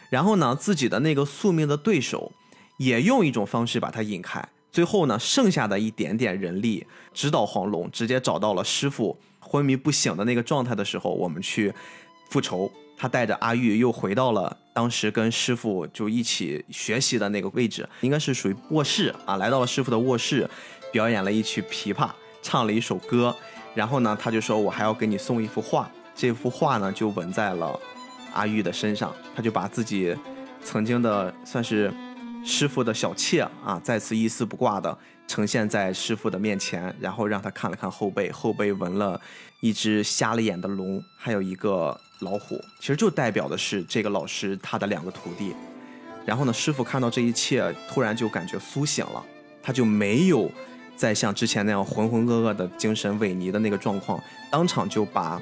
然后呢，自己的那个宿命的对手也用一种方式把他引开，最后呢，剩下的一点点人力，直捣黄龙，直接找到了师傅昏迷不醒的那个状态的时候，我们去复仇。他带着阿玉又回到了当时跟师傅就一起学习的那个位置，应该是属于卧室啊。来到了师傅的卧室，表演了一曲琵琶，唱了一首歌。然后呢，他就说：“我还要给你送一幅画。”这幅画呢，就纹在了阿玉的身上。他就把自己曾经的算是师傅的小妾啊，再次一丝不挂的呈现在师傅的面前，然后让他看了看后背，后背纹了一只瞎了眼的龙，还有一个。老虎其实就代表的是这个老师他的两个徒弟，然后呢，师傅看到这一切，突然就感觉苏醒了，他就没有再像之前那样浑浑噩噩的精神萎靡的那个状况，当场就把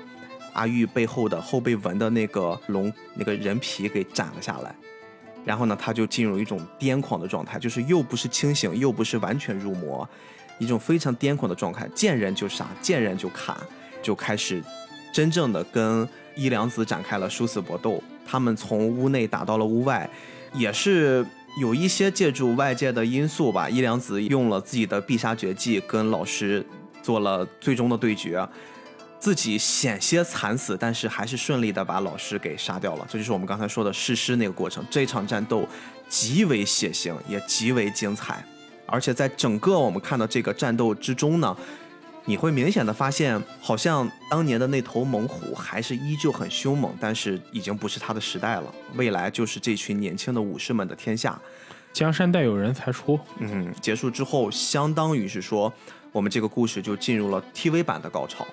阿玉背后的后背纹的那个龙那个人皮给斩了下来，然后呢，他就进入一种癫狂的状态，就是又不是清醒，又不是完全入魔，一种非常癫狂的状态，见人就杀，见人就砍，就开始真正的跟。伊良子展开了殊死搏斗，他们从屋内打到了屋外，也是有一些借助外界的因素吧。伊良子用了自己的必杀绝技，跟老师做了最终的对决。自己险些惨死，但是还是顺利的把老师给杀掉了。这就是我们刚才说的誓师那个过程。这场战斗极为血腥，也极为精彩，而且在整个我们看到这个战斗之中呢，你会明显的发现，好像当年的那头猛虎还是依旧很凶猛，但是已经不是他的时代了。未来就是这群年轻的武士们的天下。江山代有人才出，嗯，结束之后，相当于是说，我们这个故事就进入了 TV 版的高潮。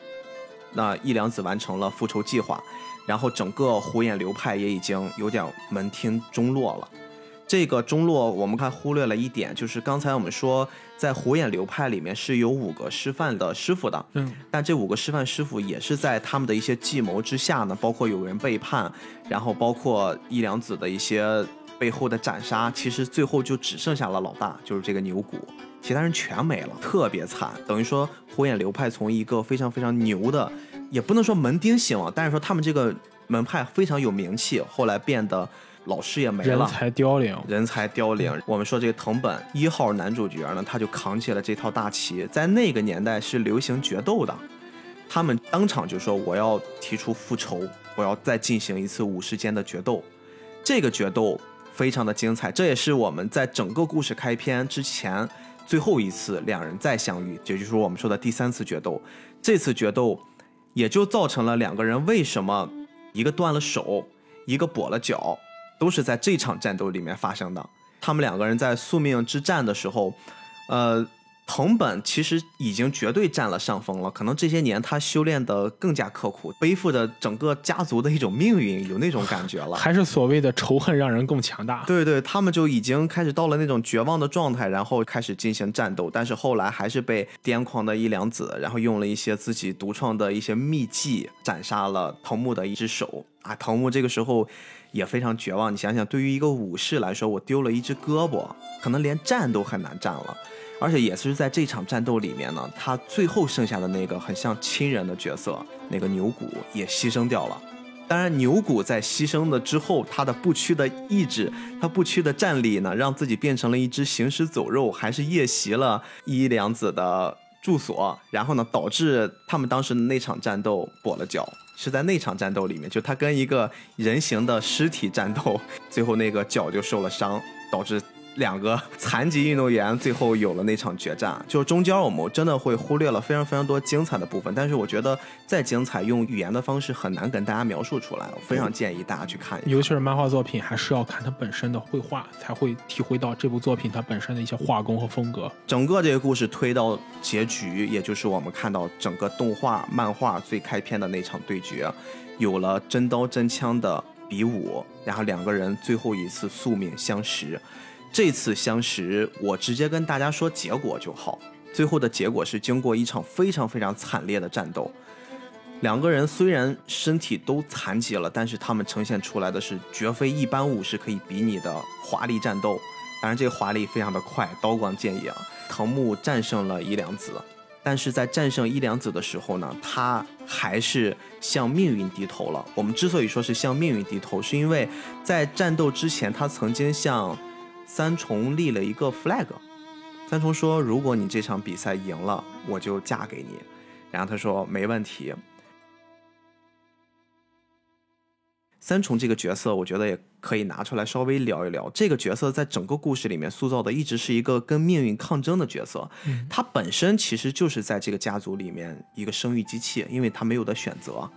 那一良子完成了复仇计划，然后整个虎眼流派也已经有点门庭中落了。这个中落，我们看忽略了一点，就是刚才我们说，在虎眼流派里面是有五个师范的师傅的，嗯，但这五个师范师傅也是在他们的一些计谋之下呢，包括有人背叛，然后包括一良子的一些背后的斩杀，其实最后就只剩下了老大，就是这个牛骨，其他人全没了，特别惨。等于说火眼流派从一个非常非常牛的，也不能说门丁兴旺，但是说他们这个门派非常有名气，后来变得老师也没了，人才凋零。人才凋零。我们说这个藤本一号男主角呢，他就扛起了这套大旗，在那个年代是流行决斗的，他们当场就说我要提出复仇，我要再进行一次武士间的决斗。这个决斗非常的精彩，这也是我们在整个故事开篇之前最后一次两人再相遇，也就是我们说的第三次决斗。这次决斗也就造成了两个人为什么一个断了手，一个跛了脚，都是在这场战斗里面发生的。他们两个人在宿命之战的时候，呃，藤本其实已经绝对占了上风了。可能这些年他修炼的更加刻苦，背负着整个家族的一种命运，有那种感觉了。[laughs] 还是所谓的仇恨让人更强大。对对，他们就已经开始到了那种绝望的状态，然后开始进行战斗，但是后来还是被癫狂的一良子，然后用了一些自己独创的一些秘技斩杀了藤木的一只手啊。藤木这个时候也非常绝望，你想想，对于一个武士来说，我丢了一只胳膊，可能连站都很难站了。而且也是在这场战斗里面呢，他最后剩下的那个很像亲人的角色，那个牛骨也牺牲掉了。当然，牛骨在牺牲了之后，他的不屈的意志，他不屈的战力呢，让自己变成了一只行尸走肉，还是夜袭了伊良子的住所，然后呢，导致他们当时的那场战斗跛了脚。是在那场战斗里面，就他跟一个人形的尸体战斗，[laughs] 最后那个脚就受了伤，导致。两个残疾运动员最后有了那场决战，就是中间我们真的会忽略了非常非常多精彩的部分，但是我觉得再精彩，用语言的方式很难跟大家描述出来。我非常建议大家去看一下，尤其是漫画作品，还是要看它本身的绘画，才会体会到这部作品它本身的一些画工和风格。整个这个故事推到结局，也就是我们看到整个动画、漫画最开篇的那场对决，有了真刀真枪的比武，然后两个人最后一次宿命相识。这次相识，我直接跟大家说结果就好。最后的结果是经过一场非常非常惨烈的战斗，两个人虽然身体都残疾了，但是他们呈现出来的是绝非一般武士可以比拟的华丽战斗。当然，这个华丽非常的快，刀光剑影。藤木战胜了伊良子，但是在战胜伊良子的时候呢，他还是向命运低头了。我们之所以说是向命运低头，是因为在战斗之前，他曾经向三重立了一个 flag，三重说：“如果你这场比赛赢了，我就嫁给你。”然后他说：“没问题。”三重这个角色，我觉得也可以拿出来稍微聊一聊。这个角色在整个故事里面塑造的一直是一个跟命运抗争的角色。他本身其实就是在这个家族里面一个生育机器，因为他没有的选择。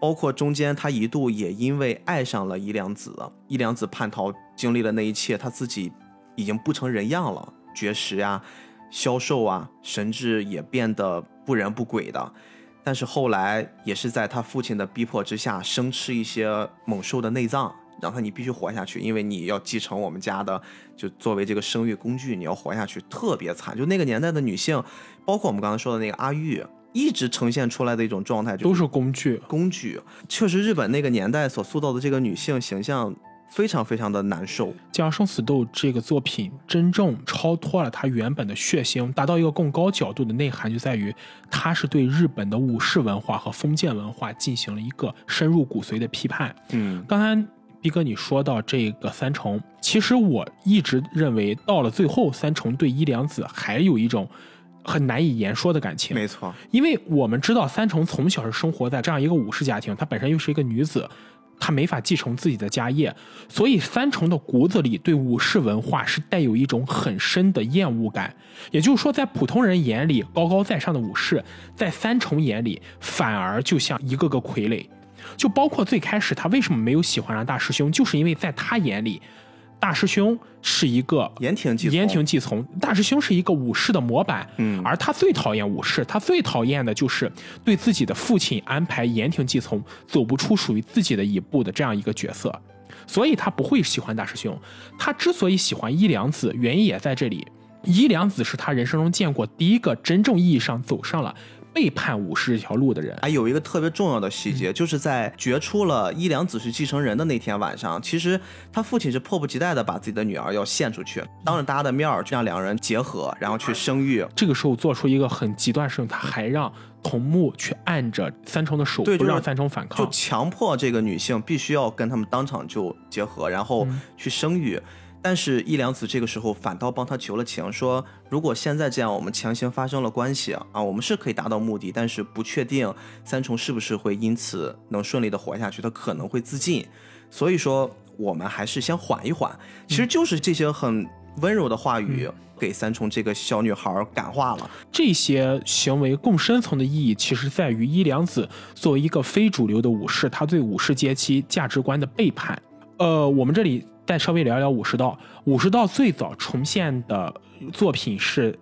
包括中间他一度也因为爱上了伊良子，伊良子叛逃经历了那一切，他自己已经不成人样了，绝食呀、消瘦啊，神智也变得不人不鬼的。但是后来也是在他父亲的逼迫之下，生吃一些猛兽的内脏，让他你必须活下去，因为你要继承我们家的，就作为这个生育工具，你要活下去，特别惨。就那个年代的女性，包括我们刚才说的那个阿玉，一直呈现出来的一种状态，就都是工具。工具确实，日本那个年代所塑造的这个女性形象非常非常的难受。《将生死斗》这个作品真正超脱了它原本的血腥，达到一个更高角度的内涵，就在于它是对日本的武士文化和封建文化进行了一个深入骨髓的批判。嗯刚才逼哥你说到这个三重，其实我一直认为到了最后，三重对伊良子还有一种很难以言说的感情。没错，因为我们知道三重从小是生活在这样一个武士家庭，她本身又是一个女子，她没法继承自己的家业，所以三重的骨子里对武士文化是带有一种很深的厌恶感。也就是说，在普通人眼里高高在上的武士，在三重眼里反而就像一个个傀儡。就包括最开始他为什么没有喜欢上大师兄，就是因为在他眼里。大师兄是一个言听计从，言听计从。大师兄是一个武士的模板，嗯，而他最讨厌武士，他最讨厌的就是对自己的父亲安排言听计从，走不出属于自己的一步的这样一个角色，所以他不会喜欢大师兄。他之所以喜欢伊良子，原因也在这里。伊良子是他人生中见过第一个真正意义上走上了。背叛武士这条路的人，还有一个特别重要的细节，就是在决出了伊良子是继承人的那天晚上，其实他父亲是迫不及待的把自己的女儿要献出去，当着大家的面儿让两人结合，然后去生育。这个时候做出一个很极端事情，他还让桐木去按着三重的手，不让三重反抗，就强迫这个女性必须要跟他们当场就结合，然后去生育。但是伊良子这个时候反倒帮他求了情，说如果现在这样，我们强行发生了关系啊，我们是可以达到目的，但是不确定三重是不是会因此能顺利的活下去，他可能会自尽，所以说我们还是先缓一缓。其实就是这些很温柔的话语，给三重这个小女孩感化了。这些行为更深层的意义，其实在于伊良子作为一个非主流的武士，他对武士阶级价值观的背叛。呃，我们这里。再稍微聊聊武士道。武士道最早重现的作品是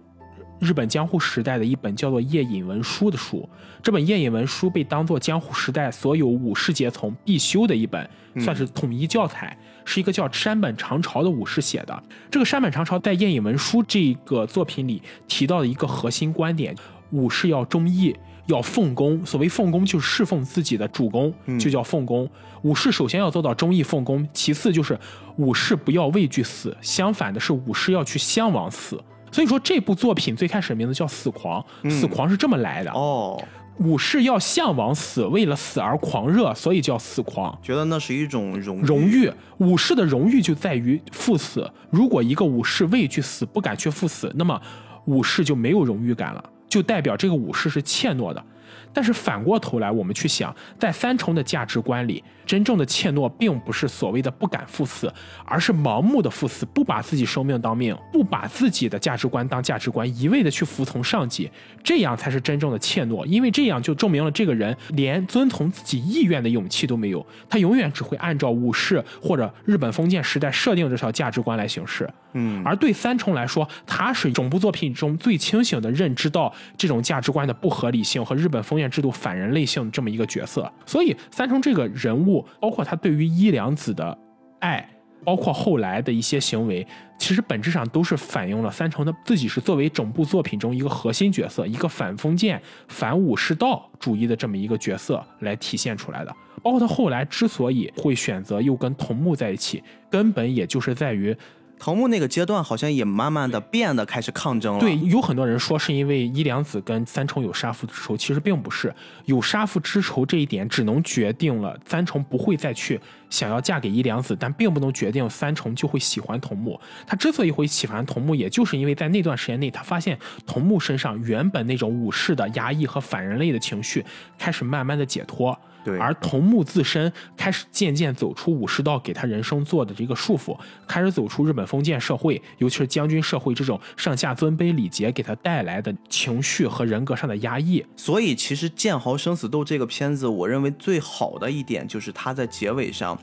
日本江户时代的一本叫做《夜隐文书》的书。这本《夜隐文书》被当做江户时代所有武士阶层必修的一本，算是统一教材。是一个叫山本长朝的武士写的。这个山本长朝在《夜隐文书》这个作品里提到的一个核心观点：武士要忠义。要奉公，所谓奉公就是侍奉自己的主公，就叫奉公。武士首先要做到忠义奉公，其次就是武士不要畏惧死，相反的是武士要去向往死。所以说这部作品最开始的名字叫《死狂》，死狂是这么来的哦。武士要向往死，为了死而狂热，所以叫死狂。觉得那是一种荣荣誉，武士的荣誉就在于赴死。如果一个武士畏惧死，不敢去赴死，那么武士就没有荣誉感了。就代表这个武士是怯懦的，但是反过头来，我们去想，在三重的价值观里。真正的怯懦，并不是所谓的不敢赴死，而是盲目的赴死，不把自己生命当命，不把自己的价值观当价值观，一味的去服从上级，这样才是真正的怯懦。因为这样就证明了这个人连遵从自己意愿的勇气都没有，他永远只会按照武士或者日本封建时代设定这套价值观来行事。嗯，而对三重来说，他是整部作品中最清醒的认知到这种价值观的不合理性和日本封建制度反人类性这么一个角色。所以三重这个人物。包括他对于伊良子的爱，包括后来的一些行为，其实本质上都是反映了三成的自己是作为整部作品中一个核心角色，一个反封建、反武士道主义的这么一个角色来体现出来的。包括他后来之所以会选择又跟桐木在一起，根本也就是在于。藤木那个阶段好像也慢慢的变得开始抗争了。对，有很多人说是因为伊良子跟三重有杀父之仇，其实并不是。有杀父之仇这一点，只能决定了三重不会再去想要嫁给伊良子，但并不能决定三重就会喜欢桐木。他之所以会喜欢桐木，也就是因为在那段时间内，他发现桐木身上原本那种武士的压抑和反人类的情绪开始慢慢的解脱。而桐木自身开始渐渐走出武士道给他人生做的这个束缚，开始走出日本封建社会，尤其是将军社会这种上下尊卑礼节给他带来的情绪和人格上的压抑。所以，其实《剑豪生死斗》这个片子，我认为最好的一点就是它在结尾上，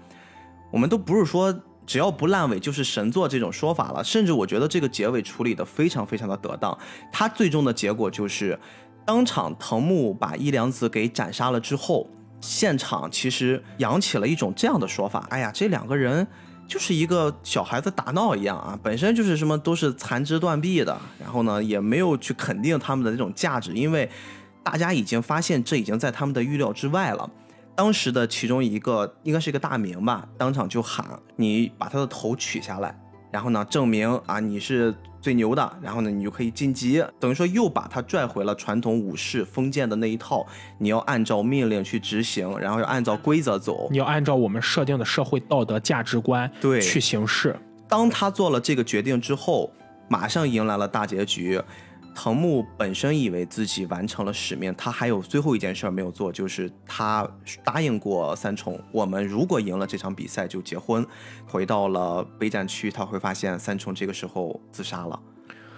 我们都不是说只要不烂尾就是神作这种说法了，甚至我觉得这个结尾处理的非常非常的得当。它最终的结果就是，当场藤木把伊良子给斩杀了之后。现场其实扬起了一种这样的说法：，哎呀，这两个人就是一个小孩子打闹一样啊，本身就是什么都是残肢断臂的，然后呢也没有去肯定他们的这种价值，因为大家已经发现这已经在他们的预料之外了。当时的其中一个应该是一个大名吧，当场就喊：“你把他的头取下来。”然后呢，证明啊你是最牛的，然后呢，你就可以晋级，等于说又把他拽回了传统武士封建的那一套，你要按照命令去执行，然后要按照规则走，你要按照我们设定的社会道德价值观对去行事。当他做了这个决定之后，马上迎来了大结局。藤木本身以为自己完成了使命，他还有最后一件事儿没有做，就是他答应过三重，我们如果赢了这场比赛就结婚。回到了备战区，他会发现三重这个时候自杀了。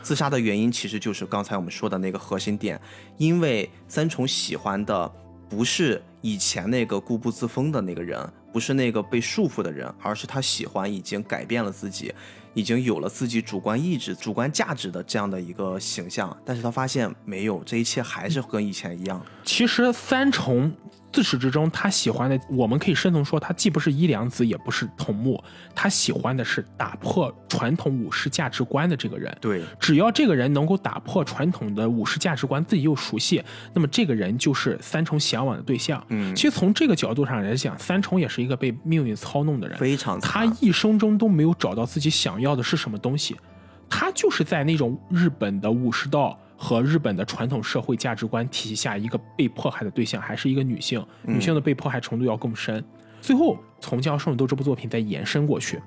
自杀的原因其实就是刚才我们说的那个核心点，因为三重喜欢的不是以前那个固步自封的那个人，不是那个被束缚的人，而是他喜欢已经改变了自己。已经有了自己主观意志、主观价值的这样的一个形象，但是他发现没有，这一切还是跟以前一样。其实三重。自始至终，他喜欢的，我们可以深层说，他既不是伊良子，也不是桐木，他喜欢的是打破传统武士价值观的这个人。对，只要这个人能够打破传统的武士价值观，自己又熟悉，那么这个人就是三重向往的对象。嗯，其实从这个角度上来讲，三重也是一个被命运操弄的人，非常。他一生中都没有找到自己想要的是什么东西，他就是在那种日本的武士道。和日本的传统社会价值观体系下，一个被迫害的对象还是一个女性，女性的被迫害程度要更深。最后，从江圣斗这部作品再延伸过去，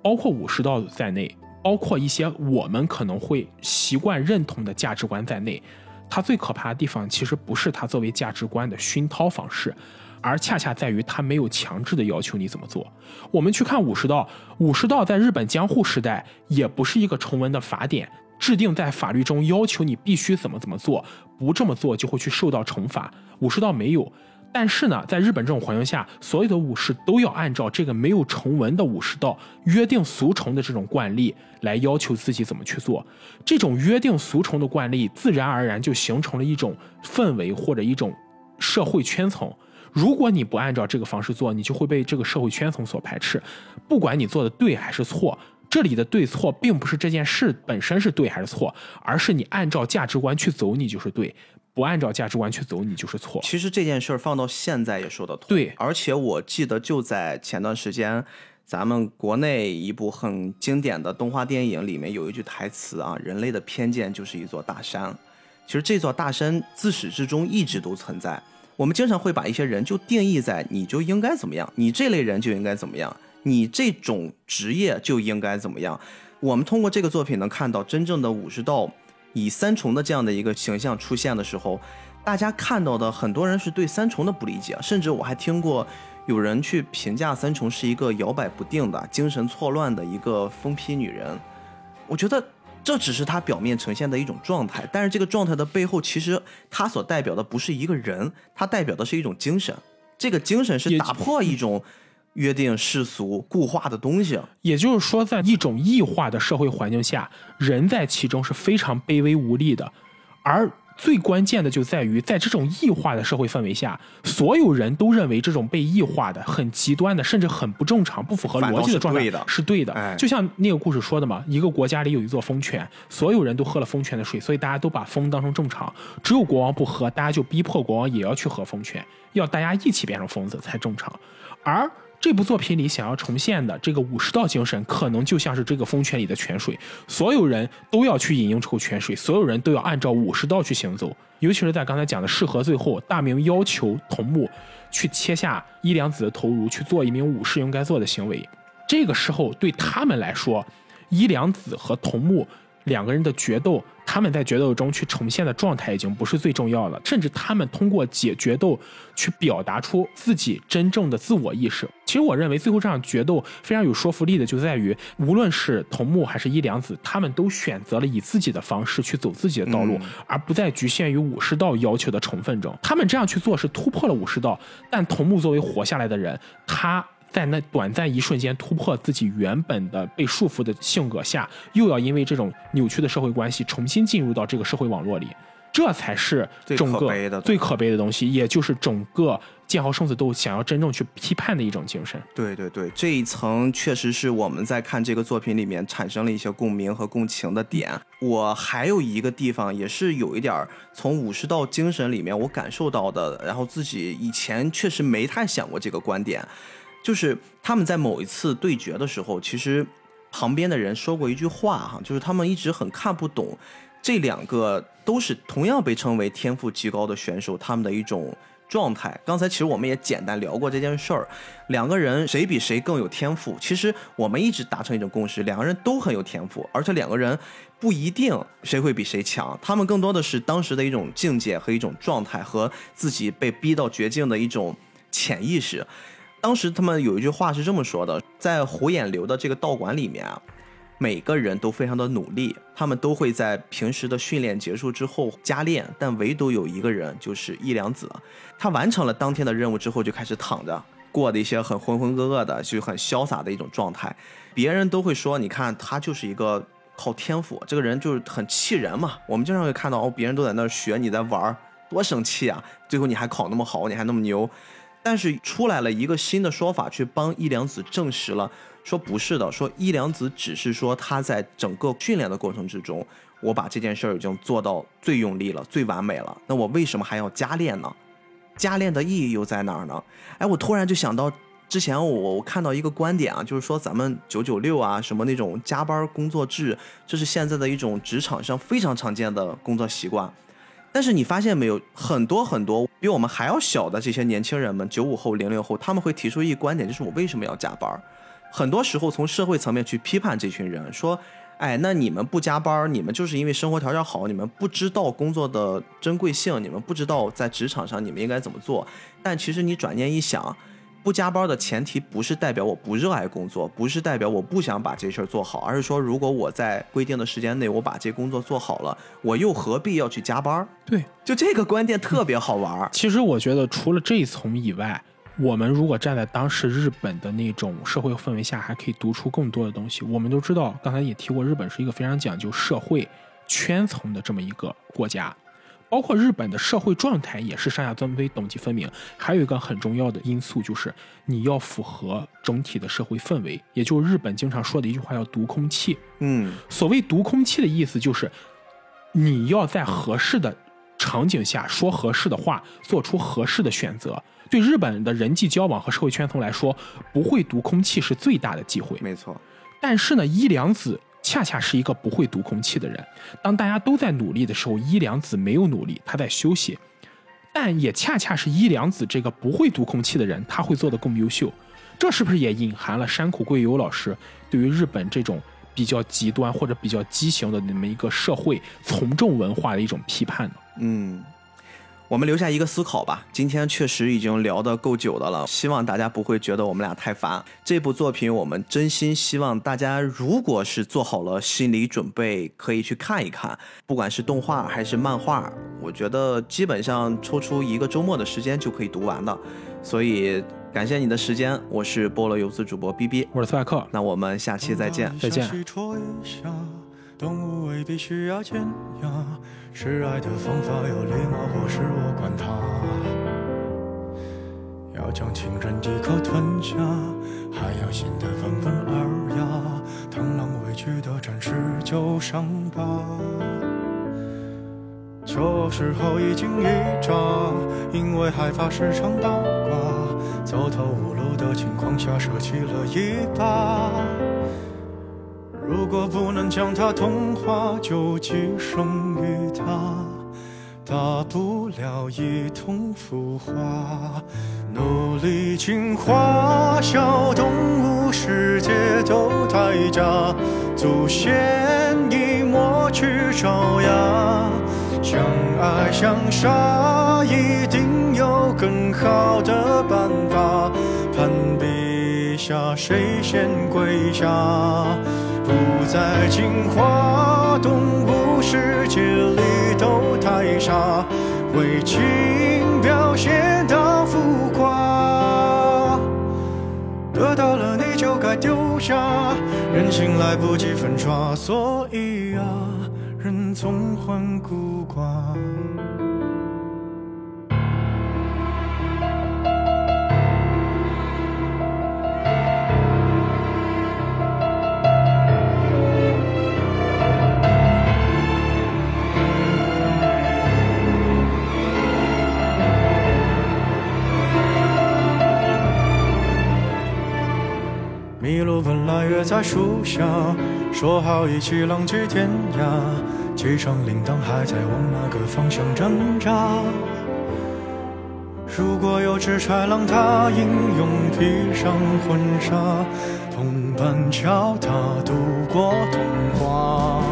包括武士道在内，包括一些我们可能会习惯认同的价值观在内，它最可怕的地方其实不是它作为价值观的熏陶方式，而恰恰在于他没有强制的要求你怎么做。我们去看武士道，武士道在日本江户时代也不是一个成文的法典。制定在法律中要求你必须怎么怎么做，不这么做就会去受到惩罚。武士道没有，但是呢，在日本这种环境下，所有的武士都要按照这个没有成文的武士道约定俗成的这种惯例来要求自己怎么去做。这种约定俗成的惯例，自然而然就形成了一种氛围或者一种社会圈层。如果你不按照这个方式做，你就会被这个社会圈层所排斥，不管你做的对还是错。这里的对错，并不是这件事本身是对还是错，而是你按照价值观去走，你就是对；不按照价值观去走，你就是错。其实这件事儿放到现在也说得通。对，而且我记得就在前段时间，咱们国内一部很经典的动画电影里面有一句台词啊：“人类的偏见就是一座大山。”其实这座大山自始至终一直都存在。我们经常会把一些人就定义在你就应该怎么样，你这类人就应该怎么样。你这种职业就应该怎么样？我们通过这个作品能看到真正的武士道以三重的这样的一个形象出现的时候，大家看到的很多人是对三重的不理解，甚至我还听过有人去评价三重是一个摇摆不定的、精神错乱的一个疯批女人。我觉得这只是她表面呈现的一种状态，但是这个状态的背后，其实她所代表的不是一个人，她代表的是一种精神。这个精神是打破一种。约定世俗固化的东西，也就是说，在一种异化的社会环境下，人在其中是非常卑微无力的。而最关键的就在于，在这种异化的社会氛围下，所有人都认为这种被异化的、很极端的，甚至很不正常、不符合逻辑的状态是对的。就像那个故事说的嘛，一个国家里有一座风泉，所有人都喝了风泉的水，所以大家都把风当成正常。只有国王不喝，大家就逼迫国王也要去喝风泉，要大家一起变成疯子才正常。而这部作品里想要重现的这个武士道精神，可能就像是这个风泉里的泉水，所有人都要去饮用这口泉水，所有人都要按照武士道去行走。尤其是在刚才讲的适合最后，大明要求桐木去切下伊良子的头颅，去做一名武士应该做的行为。这个时候对他们来说，伊良子和桐木两个人的决斗。他们在决斗中去呈现的状态已经不是最重要的，甚至他们通过解决斗去表达出自己真正的自我意识。其实我认为最后这场决斗非常有说服力的，就在于无论是桐木还是伊良子，他们都选择了以自己的方式去走自己的道路，而不再局限于武士道要求的成分中。他们这样去做是突破了武士道，但桐木作为活下来的人，他。在那短暂一瞬间突破自己原本的被束缚的性格下，又要因为这种扭曲的社会关系重新进入到这个社会网络里，这才是整个最可悲的东西，也就是整个剑豪生死斗想要真正去批判的一种精神。对对对，这一层确实是我们在看这个作品里面产生了一些共鸣和共情的点。我还有一个地方也是有一点从武士道精神里面我感受到的，然后自己以前确实没太想过这个观点。就是他们在某一次对决的时候，其实旁边的人说过一句话哈，就是他们一直很看不懂这两个都是同样被称为天赋极高的选手，他们的一种状态。刚才其实我们也简单聊过这件事儿，两个人谁比谁更有天赋？其实我们一直达成一种共识，两个人都很有天赋，而且两个人不一定谁会比谁强，他们更多的是当时的一种境界和一种状态，和自己被逼到绝境的一种潜意识。当时他们有一句话是这么说的，在虎眼流的这个道馆里面啊。每个人都非常的努力，他们都会在平时的训练结束之后加练，但唯独有一个人，就是一良子，他完成了当天的任务之后就开始躺着，过的一些很浑浑噩噩的，就很潇洒的一种状态。别人都会说，你看他就是一个靠天赋，这个人就是很气人嘛。我们经常会看到哦，别人都在那儿学，你在玩，多生气啊！最后你还考那么好，你还那么牛，但是出来了一个新的说法，去帮伊良子证实了。说不是的，说伊良子只是说他在整个训练的过程之中，我把这件事儿已经做到最用力了，最完美了。那我为什么还要加练呢？加练的意义又在哪儿呢？哎，我突然就想到，之前我我看到一个观点啊，就是说咱们九九六啊，什么那种加班工作制，这是现在的一种职场上非常常见的工作习惯。但是你发现没有，很多很多比我们还要小的这些年轻人们，九五后、零零后，他们会提出一个观点，就是我为什么要加班？很多时候，从社会层面去批判这群人，说：“哎，那你们不加班，你们就是因为生活条件好，你们不知道工作的珍贵性，你们不知道在职场上你们应该怎么做。”但其实你转念一想，不加班的前提不是代表我不热爱工作，不是代表我不想把这事儿做好，而是说，如果我在规定的时间内我把这工作做好了，我又何必要去加班？对，就这个观点特别好玩。其实我觉得，除了这一层以外。我们如果站在当时日本的那种社会氛围下，还可以读出更多的东西。我们都知道，刚才也提过，日本是一个非常讲究社会圈层的这么一个国家，包括日本的社会状态也是上下尊卑、等级分明。还有一个很重要的因素就是你要符合整体的社会氛围，也就是日本经常说的一句话，叫读空气。嗯，所谓读空气的意思就是你要在合适的场景下说合适的话，做出合适的选择。对日本的人际交往和社会圈层来说，不会读空气是最大的忌讳。没错，但是呢，伊良子恰恰是一个不会读空气的人。当大家都在努力的时候，伊良子没有努力，他在休息。但也恰恰是伊良子这个不会读空气的人，他会做得更优秀。这是不是也隐含了山口贵友老师对于日本这种比较极端或者比较畸形的那么一个社会从众文化的一种批判呢？嗯。我们留下一个思考吧。今天确实已经聊得够久的了，希望大家不会觉得我们俩太烦。这部作品，我们真心希望大家，如果是做好了心理准备，可以去看一看。不管是动画还是漫画，我觉得基本上抽出一个周末的时间就可以读完的。所以感谢你的时间，我是菠萝游子主播 B B，我是赛克，那我们下期再见，再见。动物未必需要尖牙，示爱的方法有礼貌或是我管他。要将情人一口吞下，还要显得温文尔雅。螳螂委屈的展示旧伤疤，这时候已经一扎，因为害怕时常倒挂，走投无路的情况下舍弃了一把。如果不能将它同化，就寄生于它，大不了一同腐化。努力进化，小动物世界都太假，祖先已抹去爪牙。相爱相杀，一定有更好的办法。攀比下，谁先跪下？不再进化，动物世界里都太傻，为情表现到浮夸，得到了你就该丢下，人心来不及粉刷，所以啊，人总患孤寡。一路奔来，约在树下说好一起浪迹天涯，系上铃铛还在往哪个方向挣扎？如果有只豺狼，它英勇披上婚纱，同伴教他度过童话。